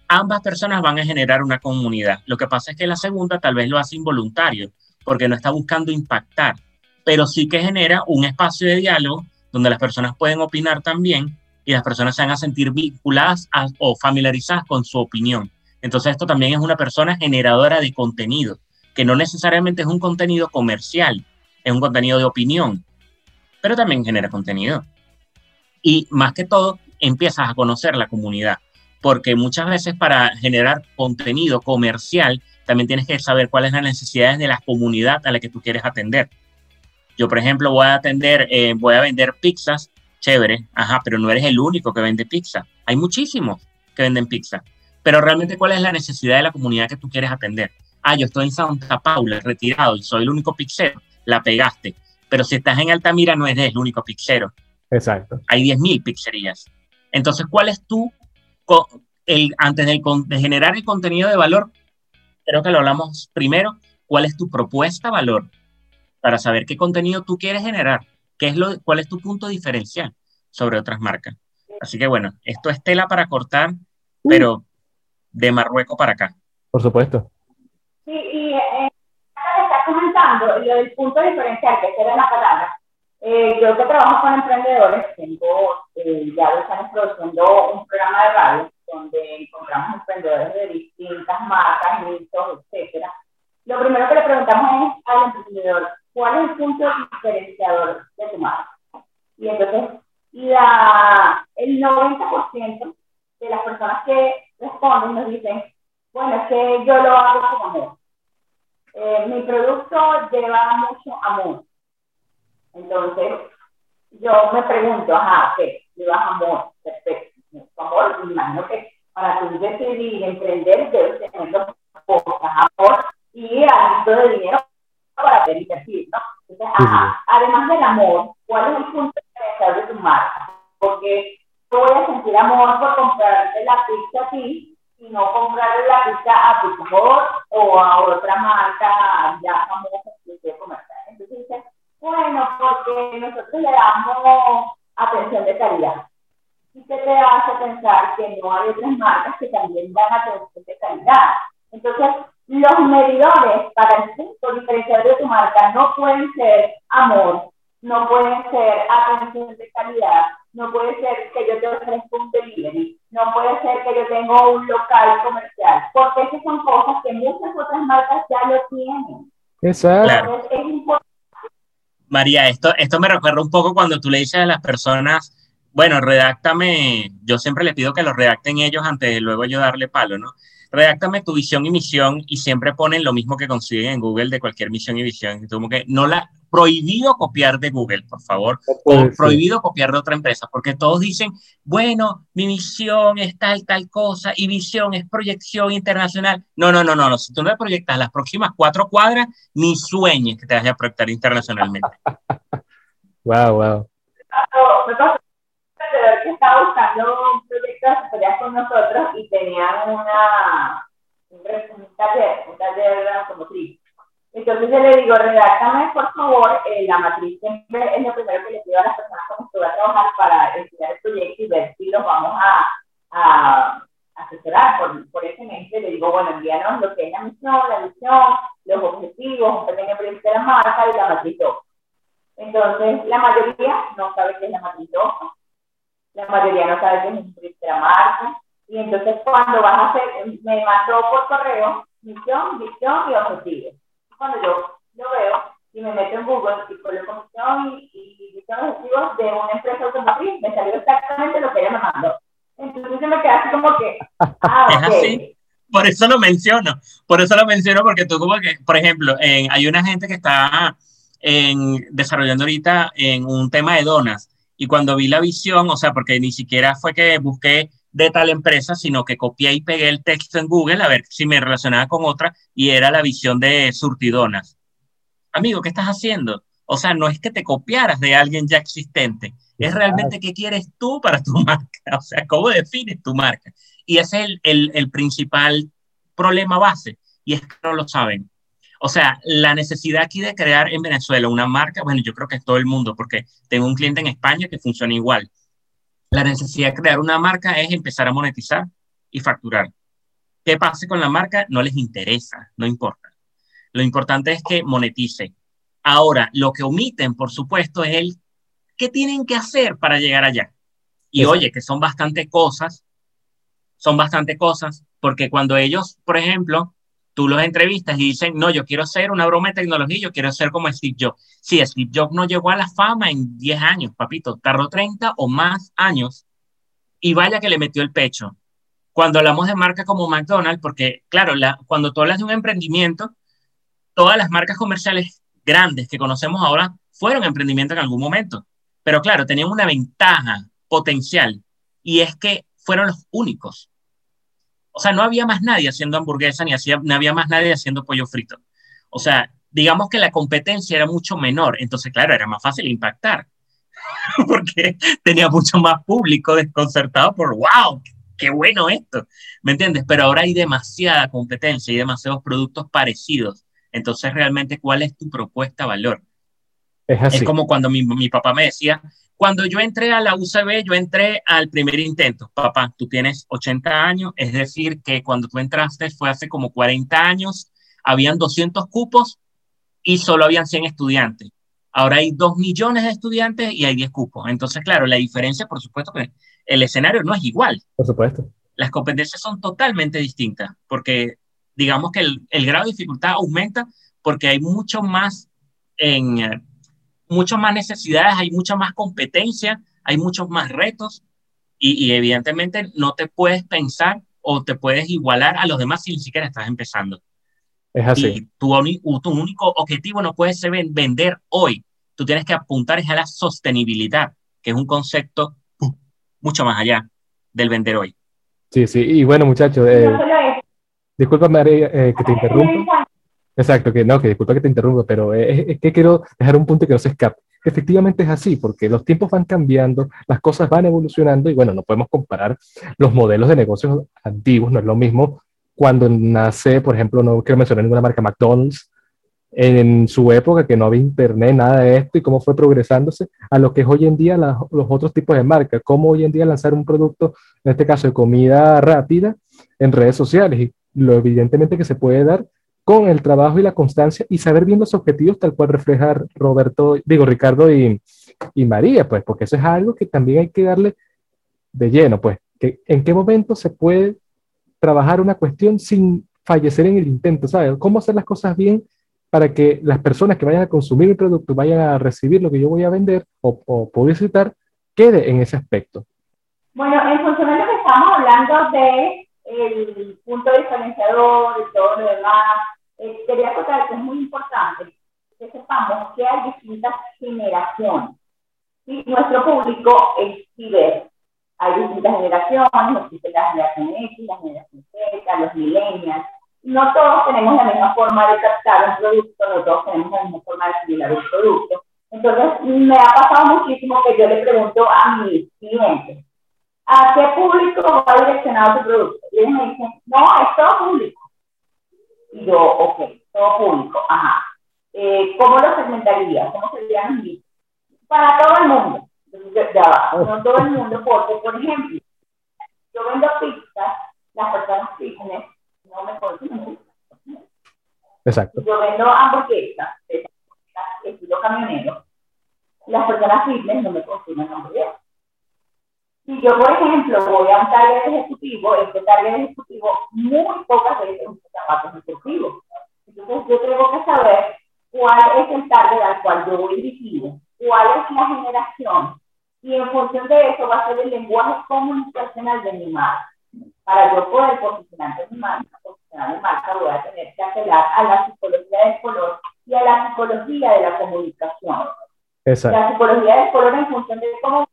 Ambas personas van a generar una comunidad. Lo que pasa es que la segunda tal vez lo hace involuntario porque no está buscando impactar, pero sí que genera un espacio de diálogo donde las personas pueden opinar también y las personas se van a sentir vinculadas o familiarizadas con su opinión. Entonces esto también es una persona generadora de contenido que no necesariamente es un contenido comercial, es un contenido de opinión, pero también genera contenido. Y más que todo, empiezas a conocer la comunidad, porque muchas veces para generar contenido comercial, también tienes que saber cuáles son las necesidades de la comunidad a la que tú quieres atender. Yo, por ejemplo, voy a atender, eh, voy a vender pizzas, chévere, ajá, pero no eres el único que vende pizza. Hay muchísimos que venden pizza. Pero realmente, ¿cuál es la necesidad de la comunidad que tú quieres atender? Ah, yo estoy en Santa Paula, retirado, y soy el único pixero, la pegaste. Pero si estás en Altamira, no eres el único pixero. Exacto. Hay 10.000 pizzerías. Entonces, ¿cuál es tu, el, antes de, de generar el contenido de valor, creo que lo hablamos primero, ¿cuál es tu propuesta valor? Para saber qué contenido tú quieres generar, qué es lo, cuál es tu punto diferencial sobre otras marcas. Así que bueno, esto es tela para cortar, pero de Marruecos para acá. Por supuesto. Comentando lo del punto diferencial, que era la palabra. Eh, yo que trabajo con emprendedores, tengo eh, ya dos años produciendo un programa de radio donde encontramos emprendedores de distintas marcas, nichos, etcétera. Lo primero que le preguntamos es al emprendedor, ¿cuál es el punto diferenciador de tu marca? Y entonces, la, el 90% de las personas que responden nos dicen, bueno, es que yo lo hago con amor. Eh, mi producto lleva mucho amor. Entonces, yo me pregunto, ajá, ¿qué? Llevas amor, perfecto. Amor, me imagino que para tú decidir emprender debes tener dos cosas, amor y algo de dinero para poder invertir, ¿no? Entonces, ajá, además del amor, ¿cuál es el punto diferencial de tu marca. Porque yo voy a sentir amor por comprarte la pizza a ti y no comprarle la pizza a tu mejor o a otra marca ya famosa que comercial. Entonces dice, bueno, porque nosotros le damos atención de calidad. ¿Y qué te hace pensar que no hay otras marcas que también dan atención de calidad? Entonces, los medidores para el punto diferencial de tu marca no pueden ser amor, no pueden ser atención de calidad, no puede ser que yo te ofrezca un delivery, no puede ser que yo tenga un local comercial, porque esas son cosas que muchas otras marcas ya lo tienen. Exacto. María, esto, esto me recuerda un poco cuando tú le dices a las personas, bueno, redáctame, yo siempre le pido que lo redacten ellos antes de luego yo darle palo, ¿no? redáctame tu visión y misión y siempre ponen lo mismo que consiguen en Google de cualquier misión y visión. Como que no la, prohibido copiar de Google, por favor, o prohibido copiar de otra empresa, porque todos dicen, bueno, mi misión es tal, tal cosa, y visión es proyección internacional. No, no, no, no, no. si tú no proyectas las próximas cuatro cuadras, ni sueñes que te vayas a proyectar internacionalmente. wow, wow que estaba buscando un proyecto de asesoría con nosotros y tenían una, un, taller, un taller de automotriz. Entonces yo le digo, redáctame por favor eh, la matriz, siempre es lo primero que le pido a las personas con las que voy a trabajar para estudiar el proyecto y ver si los vamos a, a asesorar por, por ese mes. Le digo, bueno, envíanos lo que es la misión, la visión, los objetivos, un pequeño proyecto de la marca y la matriz 2. Entonces, la mayoría no sabe qué es la matriz 2, la mayoría no sabe que es un de marca. Y entonces cuando vas a hacer, me mandó por correo misión, visión y objetivos. Cuando yo lo veo y me meto en Google y coloco misión y, y visión objetivos de una empresa automotriz, me salió exactamente lo que ella me mandó. Entonces yo me quedé así como que, ah, ok. Es así. Por eso lo menciono, por eso lo menciono, porque tú como que, por ejemplo, hay una gente que está en, desarrollando ahorita en un tema de donas, y cuando vi la visión, o sea, porque ni siquiera fue que busqué de tal empresa, sino que copié y pegué el texto en Google a ver si me relacionaba con otra y era la visión de surtidonas. Amigo, ¿qué estás haciendo? O sea, no es que te copiaras de alguien ya existente, es realmente qué quieres tú para tu marca, o sea, cómo defines tu marca. Y ese es el, el, el principal problema base, y es que no lo saben. O sea, la necesidad aquí de crear en Venezuela una marca, bueno, yo creo que es todo el mundo, porque tengo un cliente en España que funciona igual. La necesidad de crear una marca es empezar a monetizar y facturar. ¿Qué pase con la marca? No les interesa, no importa. Lo importante es que monetice. Ahora, lo que omiten, por supuesto, es el qué tienen que hacer para llegar allá. Y oye, que son bastante cosas, son bastante cosas, porque cuando ellos, por ejemplo, tú los entrevistas y dicen, no, yo quiero ser una broma de tecnología, yo quiero ser como Steve Jobs. Sí, Steve Jobs no llegó a la fama en 10 años, papito, tardó 30 o más años y vaya que le metió el pecho. Cuando hablamos de marca como McDonald's, porque claro, la, cuando tú hablas de un emprendimiento, todas las marcas comerciales grandes que conocemos ahora fueron emprendimientos en algún momento, pero claro, tenían una ventaja potencial y es que fueron los únicos o sea, no había más nadie haciendo hamburguesa ni hacía, no había más nadie haciendo pollo frito. O sea, digamos que la competencia era mucho menor, entonces, claro, era más fácil impactar, porque tenía mucho más público desconcertado por, wow, qué bueno esto, ¿me entiendes? Pero ahora hay demasiada competencia y demasiados productos parecidos, entonces realmente, ¿cuál es tu propuesta valor? Es, así. es como cuando mi, mi papá me decía, cuando yo entré a la UCB, yo entré al primer intento. Papá, tú tienes 80 años, es decir, que cuando tú entraste fue hace como 40 años, habían 200 cupos y solo habían 100 estudiantes. Ahora hay 2 millones de estudiantes y hay 10 cupos. Entonces, claro, la diferencia, por supuesto, que el escenario no es igual. Por supuesto. Las competencias son totalmente distintas, porque digamos que el, el grado de dificultad aumenta porque hay mucho más en muchas más necesidades, hay mucha más competencia, hay muchos más retos y, evidentemente no te puedes pensar o te puedes igualar a los demás si ni siquiera estás empezando. Es así. Y tu, tu único objetivo no puede ser vender hoy. Tú tienes que apuntar a la sostenibilidad, que es un concepto mucho más allá del vender hoy. Sí, sí. Y bueno, muchachos, eh, disculpa María eh, que te interrumpa. Exacto, que no, que disculpa que te interrumpa, pero es, que quiero dejar un punto que no se escape. efectivamente es así, porque los tiempos van cambiando, las cosas van evolucionando y bueno, no podemos comparar los modelos de negocios antiguos, no es lo mismo cuando nace, por ejemplo, no quiero mencionar ninguna marca, McDonald's, en su época que no había internet, nada de esto y cómo fue progresándose a lo que es hoy en día los otros tipos de marcas, cómo hoy en día lanzar un producto, en este caso de comida rápida, en redes sociales y lo evidentemente que se puede dar con el trabajo y la constancia y saber bien los objetivos tal cual refleja Roberto, digo Ricardo y, y María, pues, porque eso es algo que también hay que darle de lleno, pues, que en qué momento se puede trabajar una cuestión sin fallecer en el intento, ¿sabes? ¿Cómo hacer las cosas bien para que las personas que vayan a consumir mi producto, vayan a recibir lo que yo voy a vender o, o publicitar, quede en ese aspecto? Bueno, en función de lo que estamos hablando de el punto diferenciador y todo lo demás, eh, quería contar que es muy importante que sepamos que hay distintas generaciones. ¿sí? Nuestro público es diverso. Hay distintas generaciones, existe la generación X, la generación Z, los millennials. No todos tenemos la misma forma de captar un producto, no todos tenemos la misma forma de asimilar un producto. Entonces, me ha pasado muchísimo que yo le pregunto a mis clientes, ¿a qué público va direccionado tu producto? Y ellos me dicen, no, es todo público. Y yo, ok, todo público, ajá. Eh, ¿Cómo lo segmentaría? ¿Cómo serían los leads? Para todo el mundo. Entonces, ya va, no todo el mundo, porque, por ejemplo, yo vendo pizzas, las personas fitness no me consumen Exacto. Yo vendo hamburguesas, estilo camionero, las personas fitness no me consumen hamburguesas. Si yo, por ejemplo, voy a un target ejecutivo, este target ejecutivo muy pocas veces usa zapatos deportivos. Entonces, yo tengo que saber cuál es el target al cual yo voy dirigido, cuál es la generación, y en función de eso va a ser el lenguaje comunicacional de mi marca. Para yo poder posicionar mi marca, posicionar mi marca, voy a tener que apelar a la psicología del color y a la psicología de la comunicación. Exacto. La psicología del color en función de cómo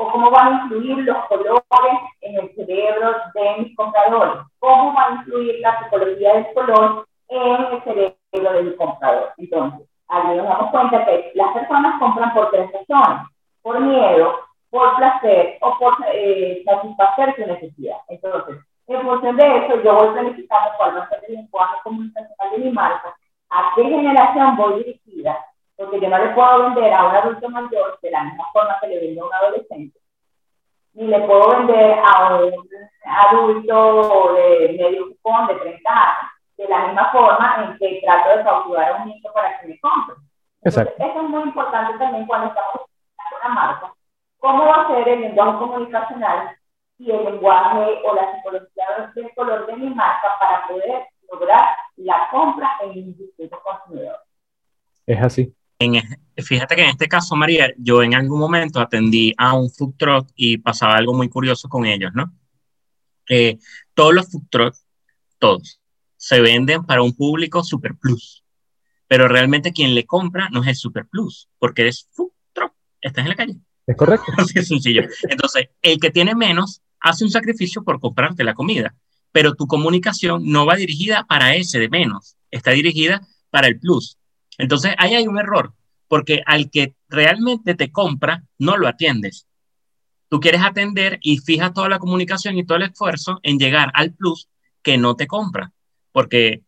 o cómo van a influir los colores en el cerebro de mis compradores, cómo va a influir la psicología del color en el cerebro de mi comprador. Entonces, allí nos damos cuenta que las personas compran por tres razones, por miedo, por placer o por eh, satisfacer su necesidad. Entonces, en función de eso, yo voy planificando cuál va a ser el lenguaje comunicacional de mi marca, a qué generación voy dirigida, porque yo no le puedo vender a un adulto mayor de la misma forma que le vendo a un adolescente, ni le puedo vender a un adulto de medio cupón de 30 años, de la misma forma en que trato de cautivar a un niño para que me compre. Entonces, eso es muy importante también cuando estamos haciendo una marca. ¿Cómo va a ser el lenguaje comunicacional y el lenguaje o la psicología del color de mi marca para poder lograr la compra en un distinto consumidor? Es así. En, fíjate que en este caso, María, yo en algún momento atendí a un food truck y pasaba algo muy curioso con ellos, ¿no? Eh, todos los food trucks, todos, se venden para un público super plus, pero realmente quien le compra no es el super plus, porque eres food truck, estás en la calle. Es correcto. Así es sencillo. Entonces, el que tiene menos hace un sacrificio por comprarte la comida, pero tu comunicación no va dirigida para ese de menos, está dirigida para el plus. Entonces, ahí hay un error, porque al que realmente te compra, no lo atiendes. Tú quieres atender y fijas toda la comunicación y todo el esfuerzo en llegar al plus que no te compra, porque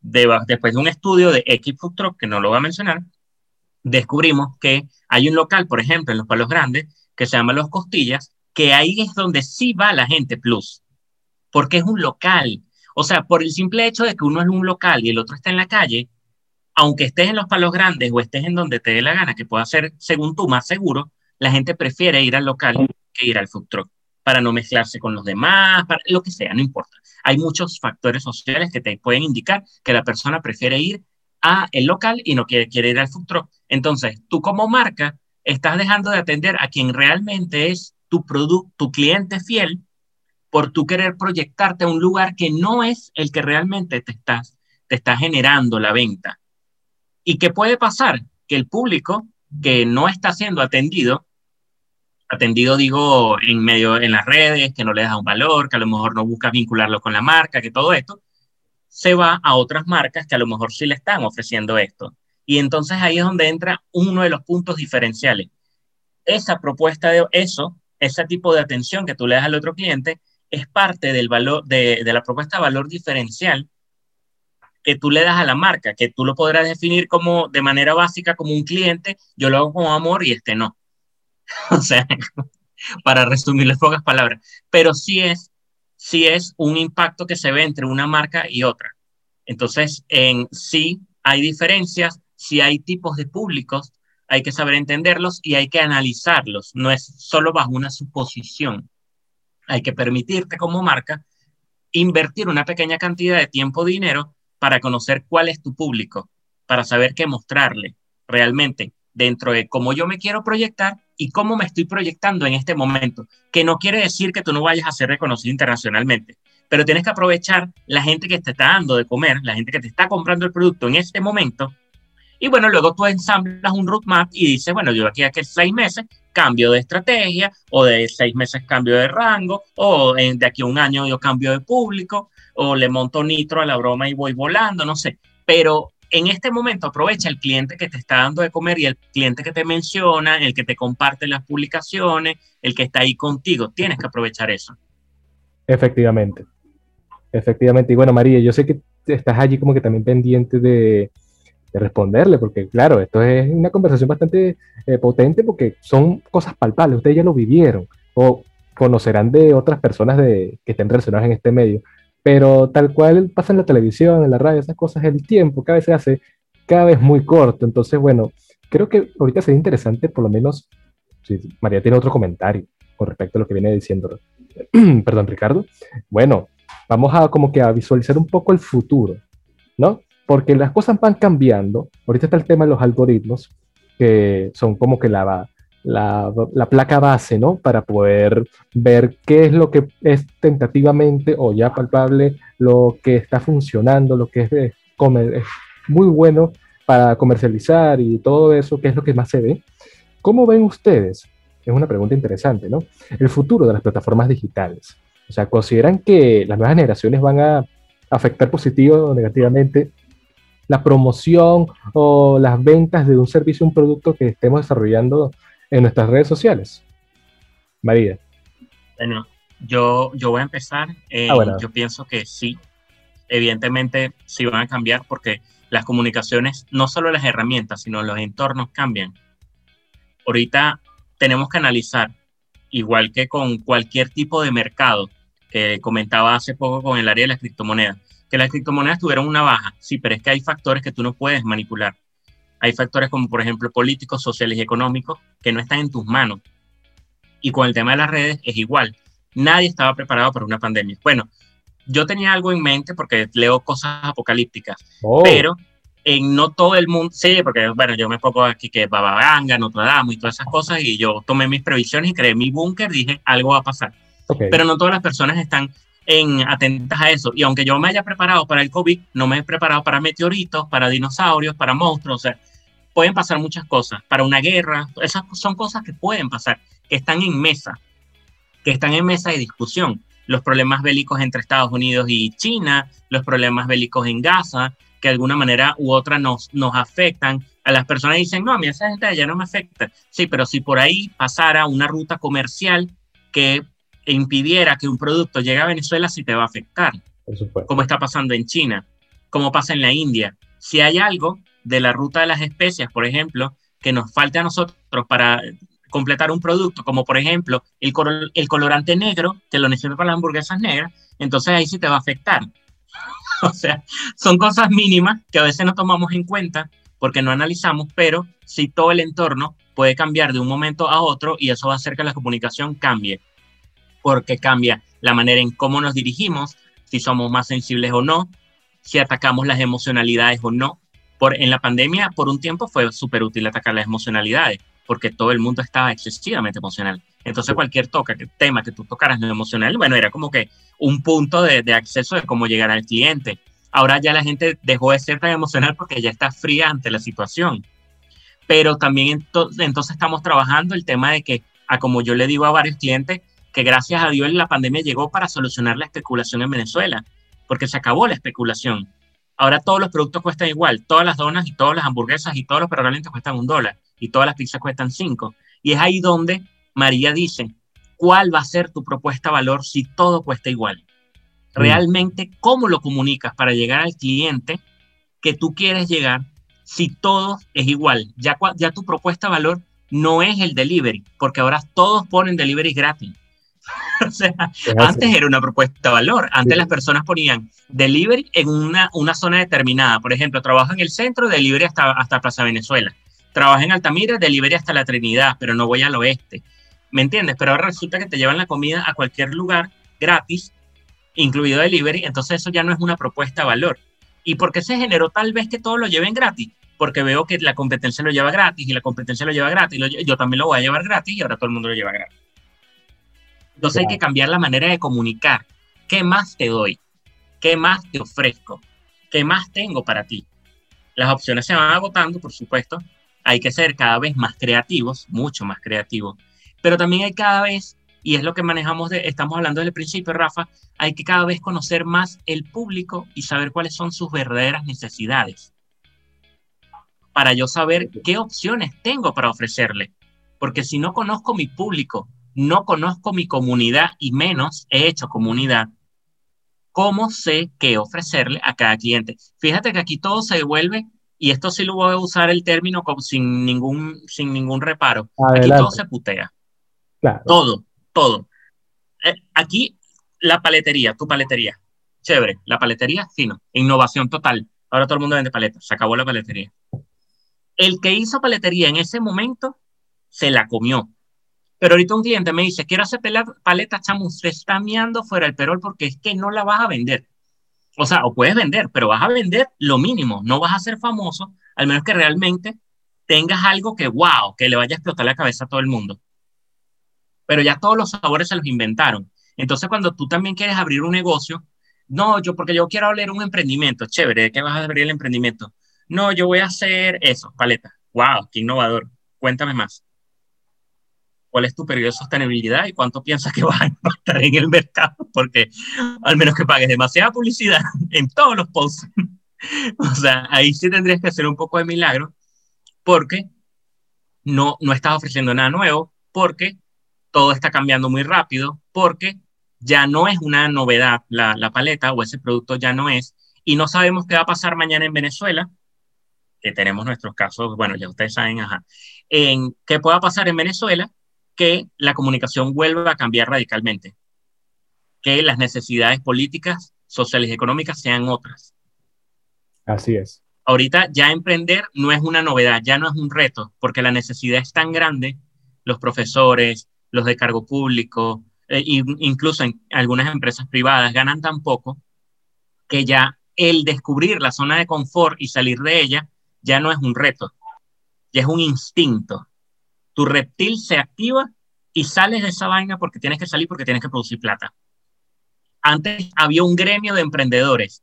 después de un estudio de X que no lo voy a mencionar, descubrimos que hay un local, por ejemplo, en los Palos Grandes, que se llama Los Costillas, que ahí es donde sí va la gente plus, porque es un local. O sea, por el simple hecho de que uno es un local y el otro está en la calle, aunque estés en los palos grandes o estés en donde te dé la gana, que pueda ser, según tú, más seguro, la gente prefiere ir al local que ir al food truck para no mezclarse con los demás, para lo que sea, no importa. Hay muchos factores sociales que te pueden indicar que la persona prefiere ir a el local y no quiere, quiere ir al food truck. Entonces, tú como marca estás dejando de atender a quien realmente es tu producto, tu cliente fiel, por tú querer proyectarte a un lugar que no es el que realmente te estás, te está generando la venta. ¿Y qué puede pasar? Que el público que no está siendo atendido, atendido digo en medio en las redes, que no le da un valor, que a lo mejor no busca vincularlo con la marca, que todo esto, se va a otras marcas que a lo mejor sí le están ofreciendo esto. Y entonces ahí es donde entra uno de los puntos diferenciales. Esa propuesta de eso, ese tipo de atención que tú le das al otro cliente, es parte del valor, de, de la propuesta de valor diferencial que tú le das a la marca, que tú lo podrás definir como de manera básica como un cliente, yo lo hago con amor y este no. o sea, para resumir las pocas palabras, pero sí es, sí es un impacto que se ve entre una marca y otra. Entonces, en sí hay diferencias, sí hay tipos de públicos, hay que saber entenderlos y hay que analizarlos, no es solo bajo una suposición. Hay que permitirte como marca invertir una pequeña cantidad de tiempo, dinero para conocer cuál es tu público, para saber qué mostrarle realmente dentro de cómo yo me quiero proyectar y cómo me estoy proyectando en este momento, que no quiere decir que tú no vayas a ser reconocido internacionalmente, pero tienes que aprovechar la gente que te está dando de comer, la gente que te está comprando el producto en este momento. Y bueno, luego tú ensamblas un roadmap y dices, bueno, yo aquí a que seis meses cambio de estrategia, o de seis meses cambio de rango, o de aquí a un año yo cambio de público, o le monto nitro a la broma y voy volando, no sé. Pero en este momento aprovecha el cliente que te está dando de comer y el cliente que te menciona, el que te comparte las publicaciones, el que está ahí contigo. Tienes que aprovechar eso. Efectivamente. Efectivamente. Y bueno, María, yo sé que estás allí como que también pendiente de, responderle, porque claro, esto es una conversación bastante eh, potente porque son cosas palpables, ustedes ya lo vivieron o conocerán de otras personas de, que estén relacionadas en este medio, pero tal cual pasa en la televisión, en la radio, esas cosas, el tiempo cada vez se hace cada vez muy corto, entonces bueno, creo que ahorita sería interesante por lo menos, si María tiene otro comentario con respecto a lo que viene diciendo, perdón Ricardo, bueno, vamos a como que a visualizar un poco el futuro, ¿no? Porque las cosas van cambiando. Ahorita está el tema de los algoritmos, que son como que la, la, la, placa base, ¿no? Para poder ver qué es lo que es tentativamente o ya palpable, lo que está funcionando, lo que es, de comer, es muy bueno para comercializar y todo eso, qué es lo que más se ve. ¿Cómo ven ustedes? Es una pregunta interesante, ¿no? El futuro de las plataformas digitales. O sea, ¿consideran que las nuevas generaciones van a afectar positivo o negativamente la promoción o las ventas de un servicio un producto que estemos desarrollando en nuestras redes sociales? María. Bueno, yo, yo voy a empezar. Eh, ah, yo pienso que sí. Evidentemente sí van a cambiar porque las comunicaciones, no solo las herramientas, sino los entornos cambian. Ahorita tenemos que analizar igual que con cualquier tipo de mercado, que comentaba hace poco con el área de las criptomonedas, que las criptomonedas tuvieron una baja, sí, pero es que hay factores que tú no puedes manipular. Hay factores como, por ejemplo, políticos, sociales y económicos que no están en tus manos. Y con el tema de las redes es igual. Nadie estaba preparado para una pandemia. Bueno, yo tenía algo en mente porque leo cosas apocalípticas, oh. pero en no todo el mundo, sí, porque bueno, yo me pongo aquí que Bababanga, Notre Dame y todas esas cosas, y yo tomé mis previsiones y creé mi búnker, dije, algo va a pasar. Pero no todas las personas están en, atentas a eso. Y aunque yo me haya preparado para el COVID, no me he preparado para meteoritos, para dinosaurios, para monstruos, o sea, pueden pasar muchas cosas, para una guerra, esas son cosas que pueden pasar, que están en mesa, que están en mesa de discusión. Los problemas bélicos entre Estados Unidos y China, los problemas bélicos en Gaza, que de alguna manera u otra nos, nos afectan. A las personas dicen, no, a mí esa gente ya no me afecta. Sí, pero si por ahí pasara una ruta comercial que impidiera que un producto llegue a Venezuela, sí te va a afectar. Como está pasando en China, como pasa en la India. Si hay algo de la ruta de las especias, por ejemplo, que nos falte a nosotros para completar un producto, como por ejemplo el, colorante negro, que lo necesito para las hamburguesas negras, entonces ahí sí te va a afectar. o sea, son cosas mínimas que a veces no tomamos en cuenta porque no analizamos, pero si todo el entorno puede cambiar de un momento a otro y eso va a hacer que la comunicación cambie, porque cambia la manera en cómo nos dirigimos, si somos más sensibles o no, si atacamos las emocionalidades o no. Por, en la pandemia, por un tiempo fue súper útil atacar las emocionalidades, porque todo el mundo estaba excesivamente emocional. Entonces cualquier toca, que, tema que tú tocaras no emocional, bueno, era como que un punto de, de, acceso de cómo llegar al cliente. Ahora ya la gente dejó de ser tan emocional porque ya está fría ante la situación. Pero también entonces estamos trabajando el tema de que, a como yo le digo a varios clientes, que gracias a Dios la pandemia llegó para solucionar la especulación en Venezuela, porque se acabó la especulación. Ahora todos los productos cuestan igual, todas las donas y todas las hamburguesas y todos los perros cuestan un dólar y todas las pizzas cuestan cinco. Y es ahí donde María dice, ¿cuál va a ser tu propuesta de valor si todo cuesta igual? Mm. Realmente, ¿cómo lo comunicas para llegar al cliente que tú quieres llegar si todo es igual? Ya, ya tu propuesta de valor no es el delivery, porque ahora todos ponen delivery gratis. o sea, antes era una propuesta de valor. Antes las personas ponían delivery en una, una zona determinada. Por ejemplo, trabajo en el centro, delivery hasta, hasta Plaza Venezuela. Trabajo en Altamira, delivery hasta la Trinidad, pero no voy al oeste. ¿Me entiendes? Pero ahora resulta que te llevan la comida a cualquier lugar gratis, incluido delivery. Entonces eso ya no es una propuesta de valor. ¿Y por qué se generó tal vez que todos lo lleven gratis? Porque veo que la competencia lo lleva gratis y la competencia lo lleva gratis. yo también lo voy a llevar gratis y ahora todo el mundo lo lleva gratis. Entonces hay que cambiar la manera de comunicar. ¿Qué más te doy? ¿Qué más te ofrezco? ¿Qué más tengo para ti? Las opciones se van agotando, por supuesto. Hay que ser cada vez más creativos, mucho más creativos. Pero también hay cada vez, y es lo que manejamos, de, estamos hablando desde el principio, Rafa, hay que cada vez conocer más el público y saber cuáles son sus verdaderas necesidades. Para yo saber qué opciones tengo para ofrecerle. Porque si no conozco mi público, no conozco mi comunidad y menos he hecho comunidad, ¿cómo sé qué ofrecerle a cada cliente? Fíjate que aquí todo se devuelve, y esto sí lo voy a usar el término sin, ningún, sin ningún reparo. Aquí todo se putea. Todo, todo. Eh, aquí la paletería, tu paletería. Chévere, la paletería, fino. Innovación total. Ahora todo el mundo vende paletas. Se acabó la paletería. El que hizo paletería en ese momento se la comió. Pero ahorita un cliente me dice, quiero hacer paleta, chamo, usted está miando fuera el perol porque es que no la vas a vender. O sea, o puedes vender, pero vas a vender lo mínimo, no vas a ser famoso, al menos que realmente tengas algo que, wow, que le vaya a explotar la cabeza a todo el mundo. Pero ya todos los sabores se los inventaron. Entonces, cuando tú también quieres abrir un negocio, no, yo porque yo quiero abrir un emprendimiento, chévere, ¿de qué vas a abrir el emprendimiento? No, yo voy a hacer eso, paleta. Wow, qué innovador. Cuéntame más cuál es tu periodo de sostenibilidad y cuánto piensas que vas a estar en el mercado, porque al menos que pagues demasiada publicidad en todos los posts. o sea, ahí sí tendrías que hacer un poco de milagro, porque no, no estás ofreciendo nada nuevo, porque todo está cambiando muy rápido, porque ya no es una novedad la, la paleta o ese producto ya no es, y no sabemos qué va a pasar mañana en Venezuela, que tenemos nuestros casos, bueno, ya ustedes saben, ajá, en qué pueda pasar en Venezuela que la comunicación vuelva a cambiar radicalmente, que las necesidades políticas, sociales y económicas sean otras. Así es. Ahorita ya emprender no es una novedad, ya no es un reto, porque la necesidad es tan grande, los profesores, los de cargo público, e incluso en algunas empresas privadas ganan tan poco que ya el descubrir la zona de confort y salir de ella ya no es un reto, ya es un instinto tu reptil se activa y sales de esa vaina porque tienes que salir, porque tienes que producir plata. Antes había un gremio de emprendedores.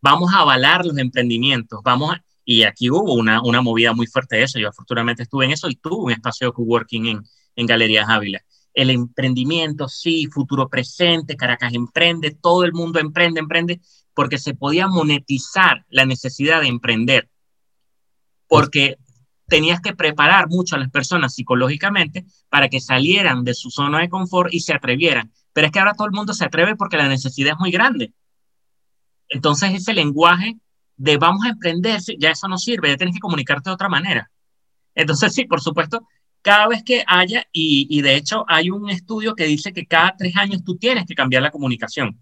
Vamos a avalar los emprendimientos, vamos y aquí hubo una, una movida muy fuerte de eso. Yo afortunadamente estuve en eso y tuve un espacio de coworking en, en Galerías Ávila. El emprendimiento, sí, futuro presente, Caracas emprende, todo el mundo emprende, emprende, porque se podía monetizar la necesidad de emprender. Porque tenías que preparar mucho a las personas psicológicamente para que salieran de su zona de confort y se atrevieran. Pero es que ahora todo el mundo se atreve porque la necesidad es muy grande. Entonces ese lenguaje de vamos a emprender, ya eso no sirve, ya tienes que comunicarte de otra manera. Entonces sí, por supuesto, cada vez que haya, y, y de hecho hay un estudio que dice que cada tres años tú tienes que cambiar la comunicación.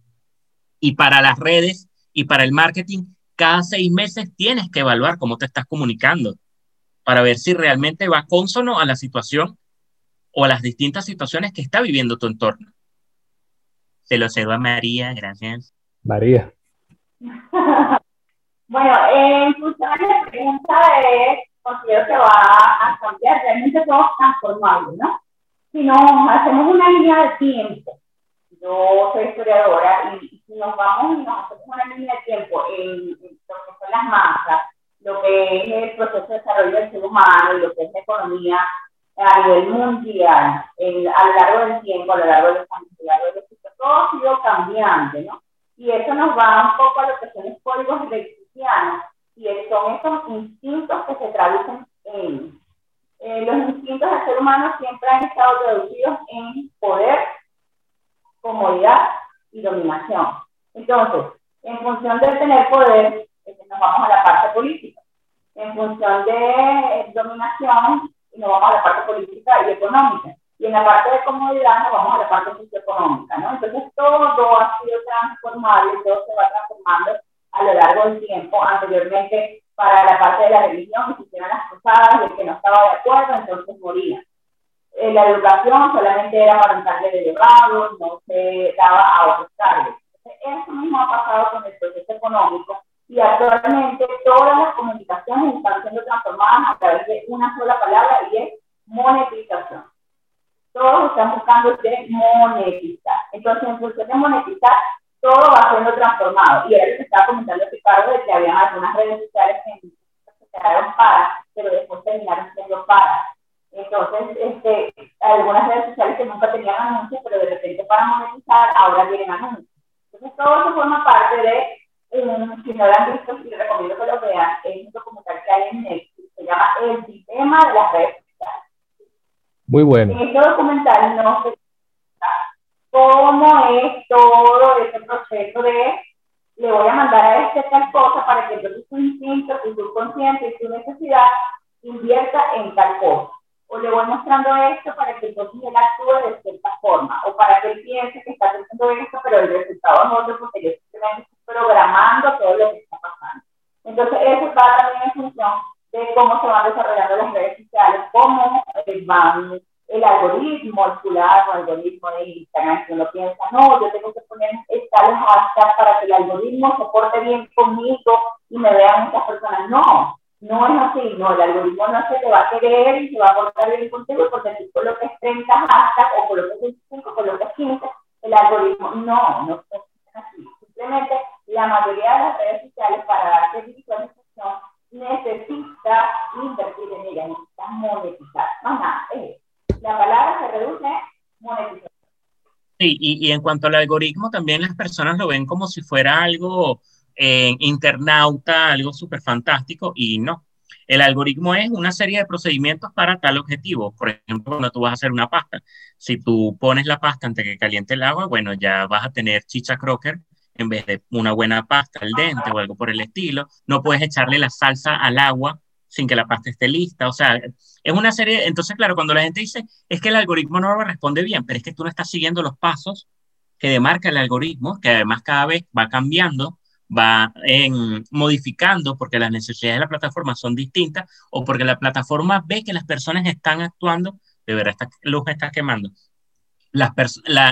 Y para las redes y para el marketing, cada seis meses tienes que evaluar cómo te estás comunicando para ver si realmente va consono a la situación o a las distintas situaciones que está viviendo tu entorno. Se lo cedo a María, gracias. María. bueno, en función de la pregunta de, considero que va a cambiar, realmente todo transformable, ¿no? Si nos hacemos una línea de tiempo, yo soy historiadora, y si nos vamos y nos hacemos una línea de tiempo en, en lo que son las masas, lo que es el proceso de desarrollo del ser humano y lo que es la economía a nivel mundial, a lo largo del tiempo, a lo largo de los años, a lo largo del todo ha sido cambiante, ¿no? Y eso nos va un poco a lo que son los códigos de cristiano, y son esos instintos que se traducen en... Eh, los instintos del ser humano siempre han estado traducidos en poder, comodidad y dominación. Entonces, en función de tener poder, nos vamos a la parte política. En función de dominación, nos vamos a la parte política y económica. Y en la parte de comodidad nos vamos a la parte socioeconómica, ¿no? Entonces todo ha sido transformado y todo se va transformando a lo largo del tiempo. Anteriormente, para la parte de la religión, se hicieron las cruzadas el que no estaba de acuerdo, entonces moría. Eh, la educación solamente era para un de elevado, no se daba a otros cargos. Eso mismo ha pasado con el proceso económico y actualmente todas las comunicaciones están siendo transformadas a través de una sola palabra y es monetización. Todos están buscando de monetizar. Entonces, en función de monetizar, todo va siendo transformado. Y él estaba comentando Ricardo de que había algunas redes sociales que se quedaron para, pero después terminaron siendo para. Entonces, este, algunas redes sociales que nunca tenían anuncios, pero de repente para monetizar, ahora tienen anuncios. Entonces, todo eso forma parte de si no lo han visto, sí recomiendo que lo vean, es un documental que hay en Netflix, se llama El sistema de las redes sociales. Muy bueno. En este documental no se cómo es todo ese proceso de le voy a mandar a este tal cosa para que entonces tu instinto, tu subconsciente y tu necesidad invierta en tal cosa. O le voy mostrando esto para que entonces él actúe de cierta forma. O para que él piense que está haciendo esto, pero el resultado no es otro porque yo simplemente programando todo lo que está pasando. Entonces, eso está también en función de cómo se van desarrollando las redes sociales, cómo eh, van el algoritmo, el fulano, el algoritmo de Instagram, que uno piensa, no, yo tengo que poner tales hashtags para que el algoritmo se porte bien conmigo y me vean muchas personas. No, no es así, no, el algoritmo no se te va a querer y se va a portar bien contigo porque si coloques 30 hashtags o coloques 25, coloques 15, el algoritmo no, no es así. Simplemente la mayoría de las redes sociales para darte visualización necesita invertir en ellas, necesita monetizar. Más nada, La palabra se reduce monetización. Sí, y, y, en cuanto al algoritmo, también las personas lo ven como si fuera algo eh, internauta, algo súper fantástico, y no. El algoritmo es una serie de procedimientos para tal objetivo. Por ejemplo, cuando tú vas a hacer una pasta, si tú pones la pasta antes que caliente el agua, bueno, ya vas a tener chicha crocker en vez de una buena pasta al dente o algo por el estilo. No puedes echarle la salsa al agua sin que la pasta esté lista. O sea, es una serie. Entonces, claro, cuando la gente dice es que el algoritmo no responde bien, pero es que tú no estás siguiendo los pasos que demarca el algoritmo, que además cada vez va cambiando, va en, modificando porque las necesidades de la plataforma son distintas o porque la plataforma ve que las personas están actuando. De verdad, esta luz está quemando la,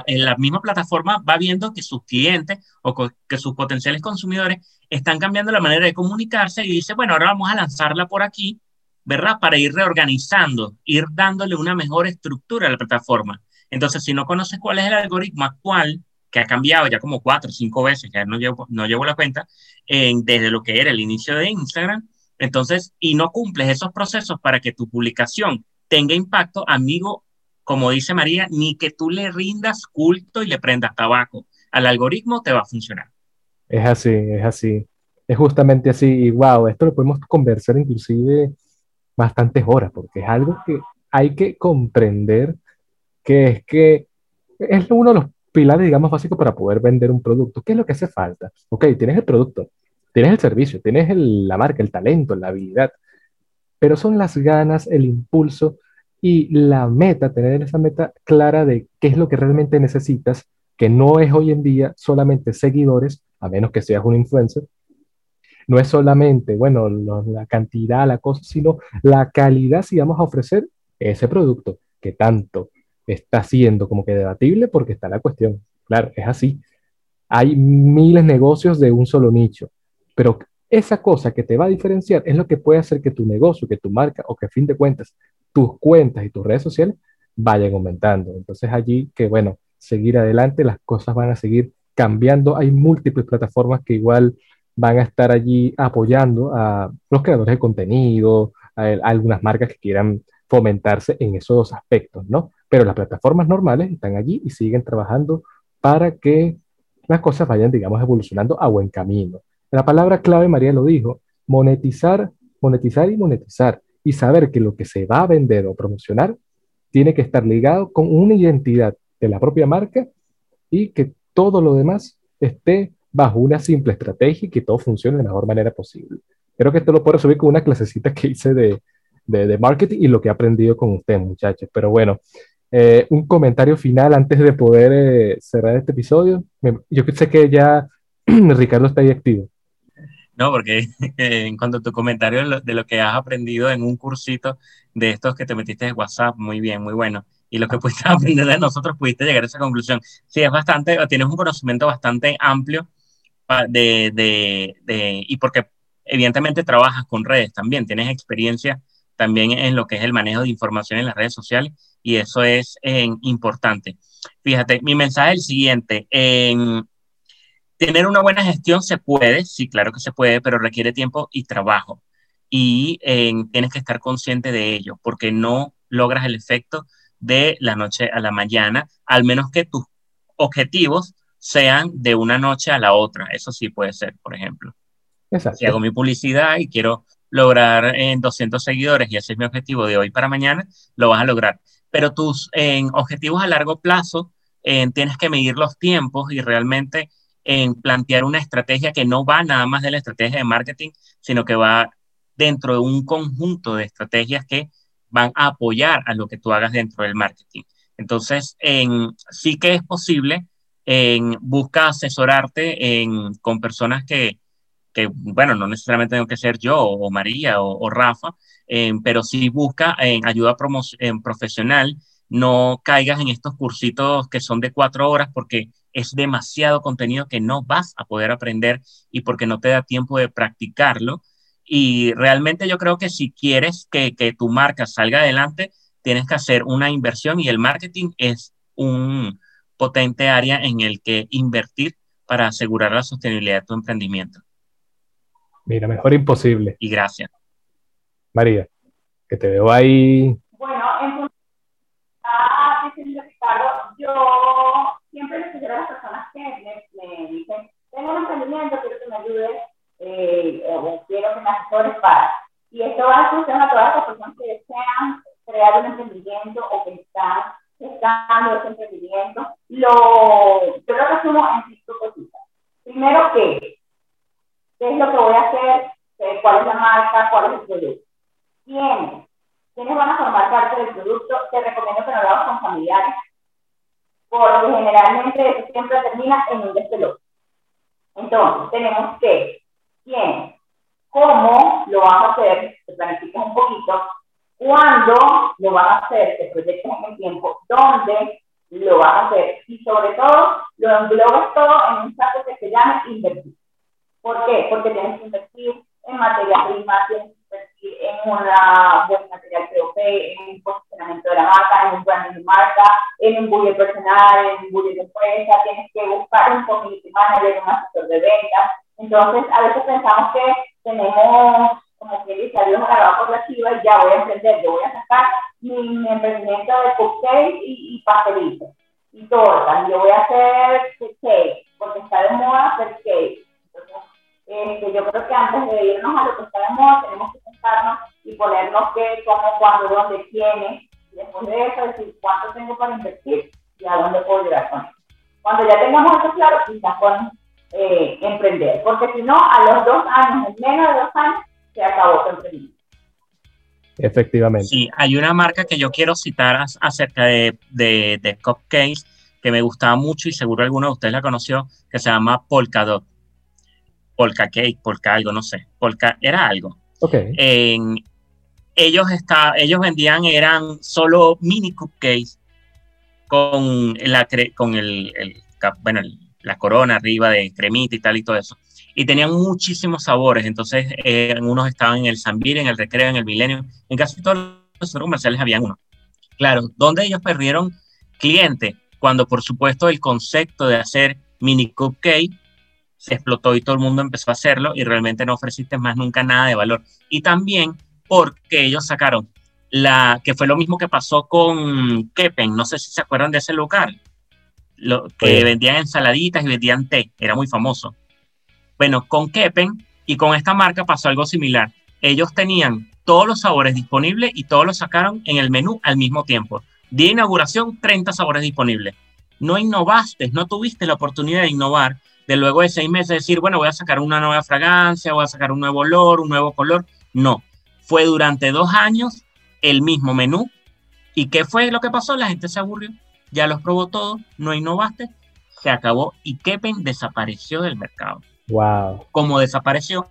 la, misma plataforma va viendo que sus clientes o que sus potenciales consumidores están cambiando la manera de comunicarse y dice, bueno, ahora vamos a lanzarla por aquí, ¿verdad? Para ir reorganizando, ir dándole una mejor estructura a la plataforma. Entonces, si no conoces cuál es el algoritmo actual, que ha cambiado ya como cuatro o cinco veces, ya no llevo, no llevo la cuenta, desde lo que era el inicio de Instagram, entonces, y no cumples esos procesos para que tu publicación tenga impacto, amigo como dice María, ni que tú le rindas culto y le prendas tabaco. Al algoritmo te va a funcionar. Es así, es así. Es justamente así. Y wow, esto lo podemos conversar inclusive bastantes horas, porque es algo que hay que comprender que es que es uno de los pilares, digamos, básicos para poder vender un producto. ¿Qué es lo que hace falta? Ok, tienes el producto, tienes el servicio, tienes la marca, el talento, la habilidad, pero son las ganas, el impulso y la meta, tener esa meta clara de qué es lo que realmente necesitas, que no es hoy en día solamente seguidores, a menos que seas un influencer, no es solamente, bueno, la cantidad, la cosa, sino la calidad si vamos a ofrecer ese producto que tanto está siendo como que debatible porque está la cuestión. Claro, es así. Hay miles de negocios de un solo nicho, pero esa cosa que te va a diferenciar es lo que puede hacer que tu negocio, que tu marca o que a fin de cuentas tus cuentas y tus redes sociales vayan aumentando. Entonces allí que, bueno, seguir adelante, las cosas van a seguir cambiando. Hay múltiples plataformas que igual van a estar allí apoyando a los creadores de contenido, a, algunas marcas que quieran fomentarse en esos aspectos, ¿no? Pero las plataformas normales están allí y siguen trabajando para que las cosas vayan, digamos, evolucionando a buen camino. La palabra clave, María lo dijo, monetizar, monetizar y monetizar. Y saber que lo que se va a vender o promocionar tiene que estar ligado con una identidad de la propia marca y que todo lo demás esté bajo una simple estrategia y que todo funcione de la mejor manera posible. Creo que esto lo puedo subir con una clasecita que hice de, de, marketing y lo que he aprendido con ustedes, muchachos. Pero bueno, eh, un comentario final antes de poder eh, cerrar este episodio. yo sé que ya Ricardo está ahí activo. No, porque en cuanto a tu comentario de lo, que has aprendido en un cursito de estos que te metiste en WhatsApp, muy bien, muy bueno. Y lo que pudiste aprender de nosotros, pudiste llegar a esa conclusión. Sí, es bastante, tienes un conocimiento bastante amplio de, de, de, y porque evidentemente trabajas con redes también, tienes experiencia también en lo que es el manejo de información en las redes sociales y eso es importante. Fíjate, mi mensaje es el siguiente. En, tener una buena gestión se puede, sí, claro que se puede, pero requiere tiempo y trabajo. Y tienes que estar consciente de ello, porque no logras el efecto de la noche a la mañana, al menos que tus objetivos sean de una noche a la otra. Eso sí puede ser, por ejemplo. Exacto. Si hago mi publicidad y quiero lograr en 200 seguidores y ese es mi objetivo de hoy para mañana, lo vas a lograr. Pero tus en objetivos a largo plazo tienes que medir los tiempos y realmente en plantear una estrategia que no va nada más de la estrategia de marketing, sino que va dentro de un conjunto de estrategias que van a apoyar a lo que tú hagas dentro del marketing. Entonces, en, sí que es posible, en, busca asesorarte con personas que, bueno, no necesariamente tengo que ser yo o María o, Rafa, pero sí busca en ayuda profesional, no caigas en estos cursitos que son de cuatro horas porque es demasiado contenido que no vas a poder aprender y porque no te da tiempo de practicarlo. Y realmente yo creo que si quieres que, que tu marca salga adelante, tienes que hacer una inversión y el marketing es un potente área en el que invertir para asegurar la sostenibilidad de tu emprendimiento. Mira, mejor imposible. Y gracias. María, que te veo ahí. Bueno, entonces, ah, Ricardo, yo siempre les sugiero a las personas que me, dicen, tengo un emprendimiento, quiero que me ayudes, eh, o quiero que me asesores para. Y esto va a funcionar a todas las personas que desean crear un emprendimiento o que están gestando ese emprendimiento. Lo, yo lo resumo en cinco cositas. Primero, ¿qué? ¿Qué es lo que voy a hacer? ¿Cuál es la marca? ¿Cuál es el producto? ¿Quiénes? ¿Quiénes van a formar parte del producto? Te recomiendo que no lo hagas con familiares, porque generalmente eso siempre termina en un despelote. Entonces, tenemos que, ¿quién? ¿Cómo lo vas a hacer? Te planificas un poquito. ¿Cuándo lo vas a hacer? Te proyectas en el tiempo. ¿Dónde lo vas a hacer? Y sobre todo, lo englobas todo en un saco que se llama invertir. ¿Por qué? Porque tienes que invertir en materia prima, tienes invertir en una buen material POP, en un posicionamiento de la marca, en un branding de marca, en un budget personal, en un budget de empresa, tienes que buscar un community manager, un asesor de ventas. Entonces, a veces pensamos que tenemos como que dice, adiós agarrado por la chiva y ya voy a emprender, yo voy a sacar mi, emprendimiento de cupcakes y, y pastelitos y tortas, yo voy a hacer cake, porque está de moda hacer cake este, yo creo que antes de irnos a lo que está de moda, tenemos que sentarnos y ponernos qué, cómo, cuándo, dónde, quiénes, y después de eso decir cuánto tengo para invertir y a dónde puedo llegar con eso. Cuando ya tengamos eso claro, quizás podemos eh, emprender, porque si no, a los dos años, en menos de dos años, se acabó tu emprendimiento. Efectivamente. Sí, hay una marca que yo quiero citar acerca de, de, de cupcakes que me gustaba mucho y seguro alguno de ustedes la conoció, que se llama Polkadot Polka Cake, Polka algo, no sé, Polka era algo. Ok. ellos, está, ellos vendían, eran solo mini cupcakes con la, con el, bueno, la corona arriba de cremita y tal y todo eso. Y tenían muchísimos sabores, entonces eh, unos estaban en el Zambir, en el Recreo, en el Milenio, en casi todos los comerciales habían uno. Claro, donde ellos perdieron cliente, cuando por supuesto el concepto de hacer mini cupcake se explotó y todo el mundo empezó a hacerlo y realmente no ofreciste más nunca nada de valor. Y también porque ellos sacaron la que fue lo mismo que pasó con Kepen, no sé si se acuerdan de ese local, lo, que vendían ensaladitas y vendían té, era muy famoso. Bueno, con Kepen y con esta marca pasó algo similar. Ellos tenían todos los sabores disponibles y todos los sacaron en el menú al mismo tiempo. De inauguración, 30 sabores disponibles. No innovaste, no tuviste la oportunidad de innovar, de luego de seis meses decir, bueno, voy a sacar una nueva fragancia, voy a sacar un nuevo olor, un nuevo color. No, fue durante dos años el mismo menú. ¿Y qué fue lo que pasó? La gente se aburrió, ya los probó todos, no innovaste, se acabó y Kepen desapareció del mercado. Wow. Como desapareció,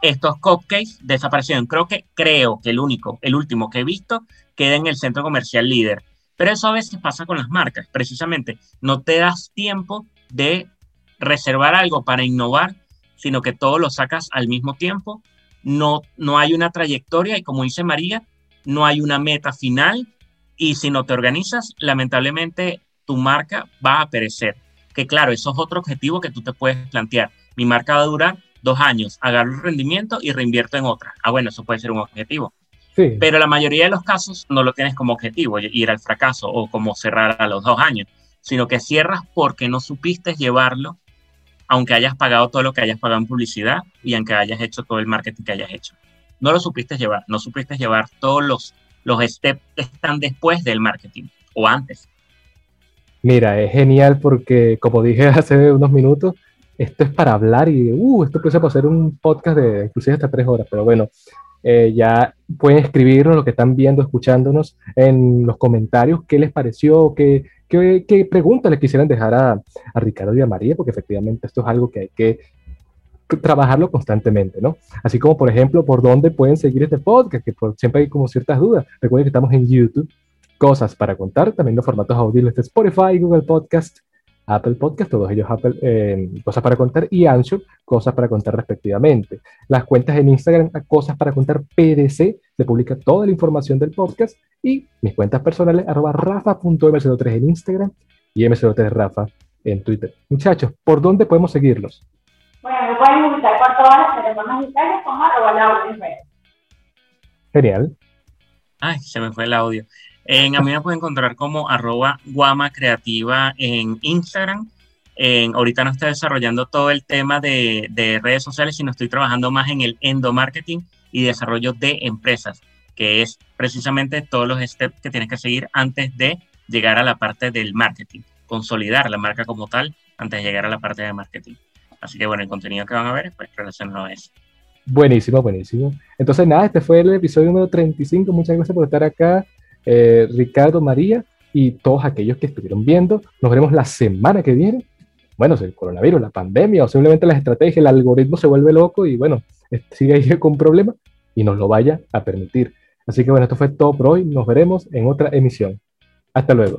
estos cupcakes desaparecieron. Creo que, creo que el único, el último que he visto queda en el centro comercial líder. Pero eso a veces pasa con las marcas, precisamente. No te das tiempo de reservar algo para innovar, sino que todo lo sacas al mismo tiempo. No, no hay una trayectoria y como dice María, no hay una meta final y si no te organizas, lamentablemente tu marca va a perecer. Que claro, eso es otro objetivo que tú te puedes plantear. Mi marca va a durar dos años, agarro el rendimiento y reinvierto en otra. Ah, bueno, eso puede ser un objetivo. Sí. Pero la mayoría de los casos no lo tienes como objetivo, ir al fracaso o como cerrar a los dos años, sino que cierras porque no supiste llevarlo aunque hayas pagado todo lo que hayas pagado en publicidad y aunque hayas hecho todo el marketing que hayas hecho. No lo supiste llevar, no supiste llevar todos los, los steps que están después del marketing o antes. Mira, es genial porque, como dije hace unos minutos, esto es para hablar y, uh, esto puede ser un podcast de inclusive hasta tres horas, pero bueno, eh, ya pueden escribirnos lo que están viendo, escuchándonos en los comentarios, qué les pareció, qué, qué, qué preguntas le quisieran dejar a, Ricardo y a María, porque efectivamente esto es algo que hay que trabajarlo constantemente, ¿no? Así como, por ejemplo, por dónde pueden seguir este podcast, que siempre hay como ciertas dudas. Recuerden que estamos en YouTube, cosas para contar, también los formatos audibles de Spotify, Google Podcast, Apple Podcast, todos ellos Apple, eh, cosas para contar, y Ancho, cosas para contar respectivamente. Las cuentas en Instagram, cosas para contar PDC, se publica toda la información del podcast, y mis cuentas personales, arroba rafa.mc3 en Instagram y mc3rafa en Twitter. Muchachos, ¿por dónde podemos seguirlos? Bueno, me pueden invitar por todas las plataformas digitales como arroba la Genial. Ay, se me fue el audio. En, a mí me pueden encontrar como arroba guama en Instagram. Ahorita no estoy desarrollando todo el tema de, de, redes sociales, sino estoy trabajando más en el endomarketing y desarrollo de empresas, que es precisamente todos los steps que tienes que seguir antes de llegar a la parte del marketing, consolidar la marca como tal antes de llegar a la parte de marketing. Así que bueno, el contenido que van a ver pues relacionado a eso. Buenísimo, buenísimo. Entonces nada, este fue el episodio número 35. Muchas gracias por estar acá. Eh, Ricardo, María y todos aquellos que estuvieron viendo. Nos veremos la semana que viene. Bueno, si el coronavirus, la pandemia o simplemente las estrategias, el algoritmo se vuelve loco y bueno, sigue ahí con problemas y nos lo vaya a permitir. Así que bueno, esto fue todo por hoy. Nos veremos en otra emisión. Hasta luego.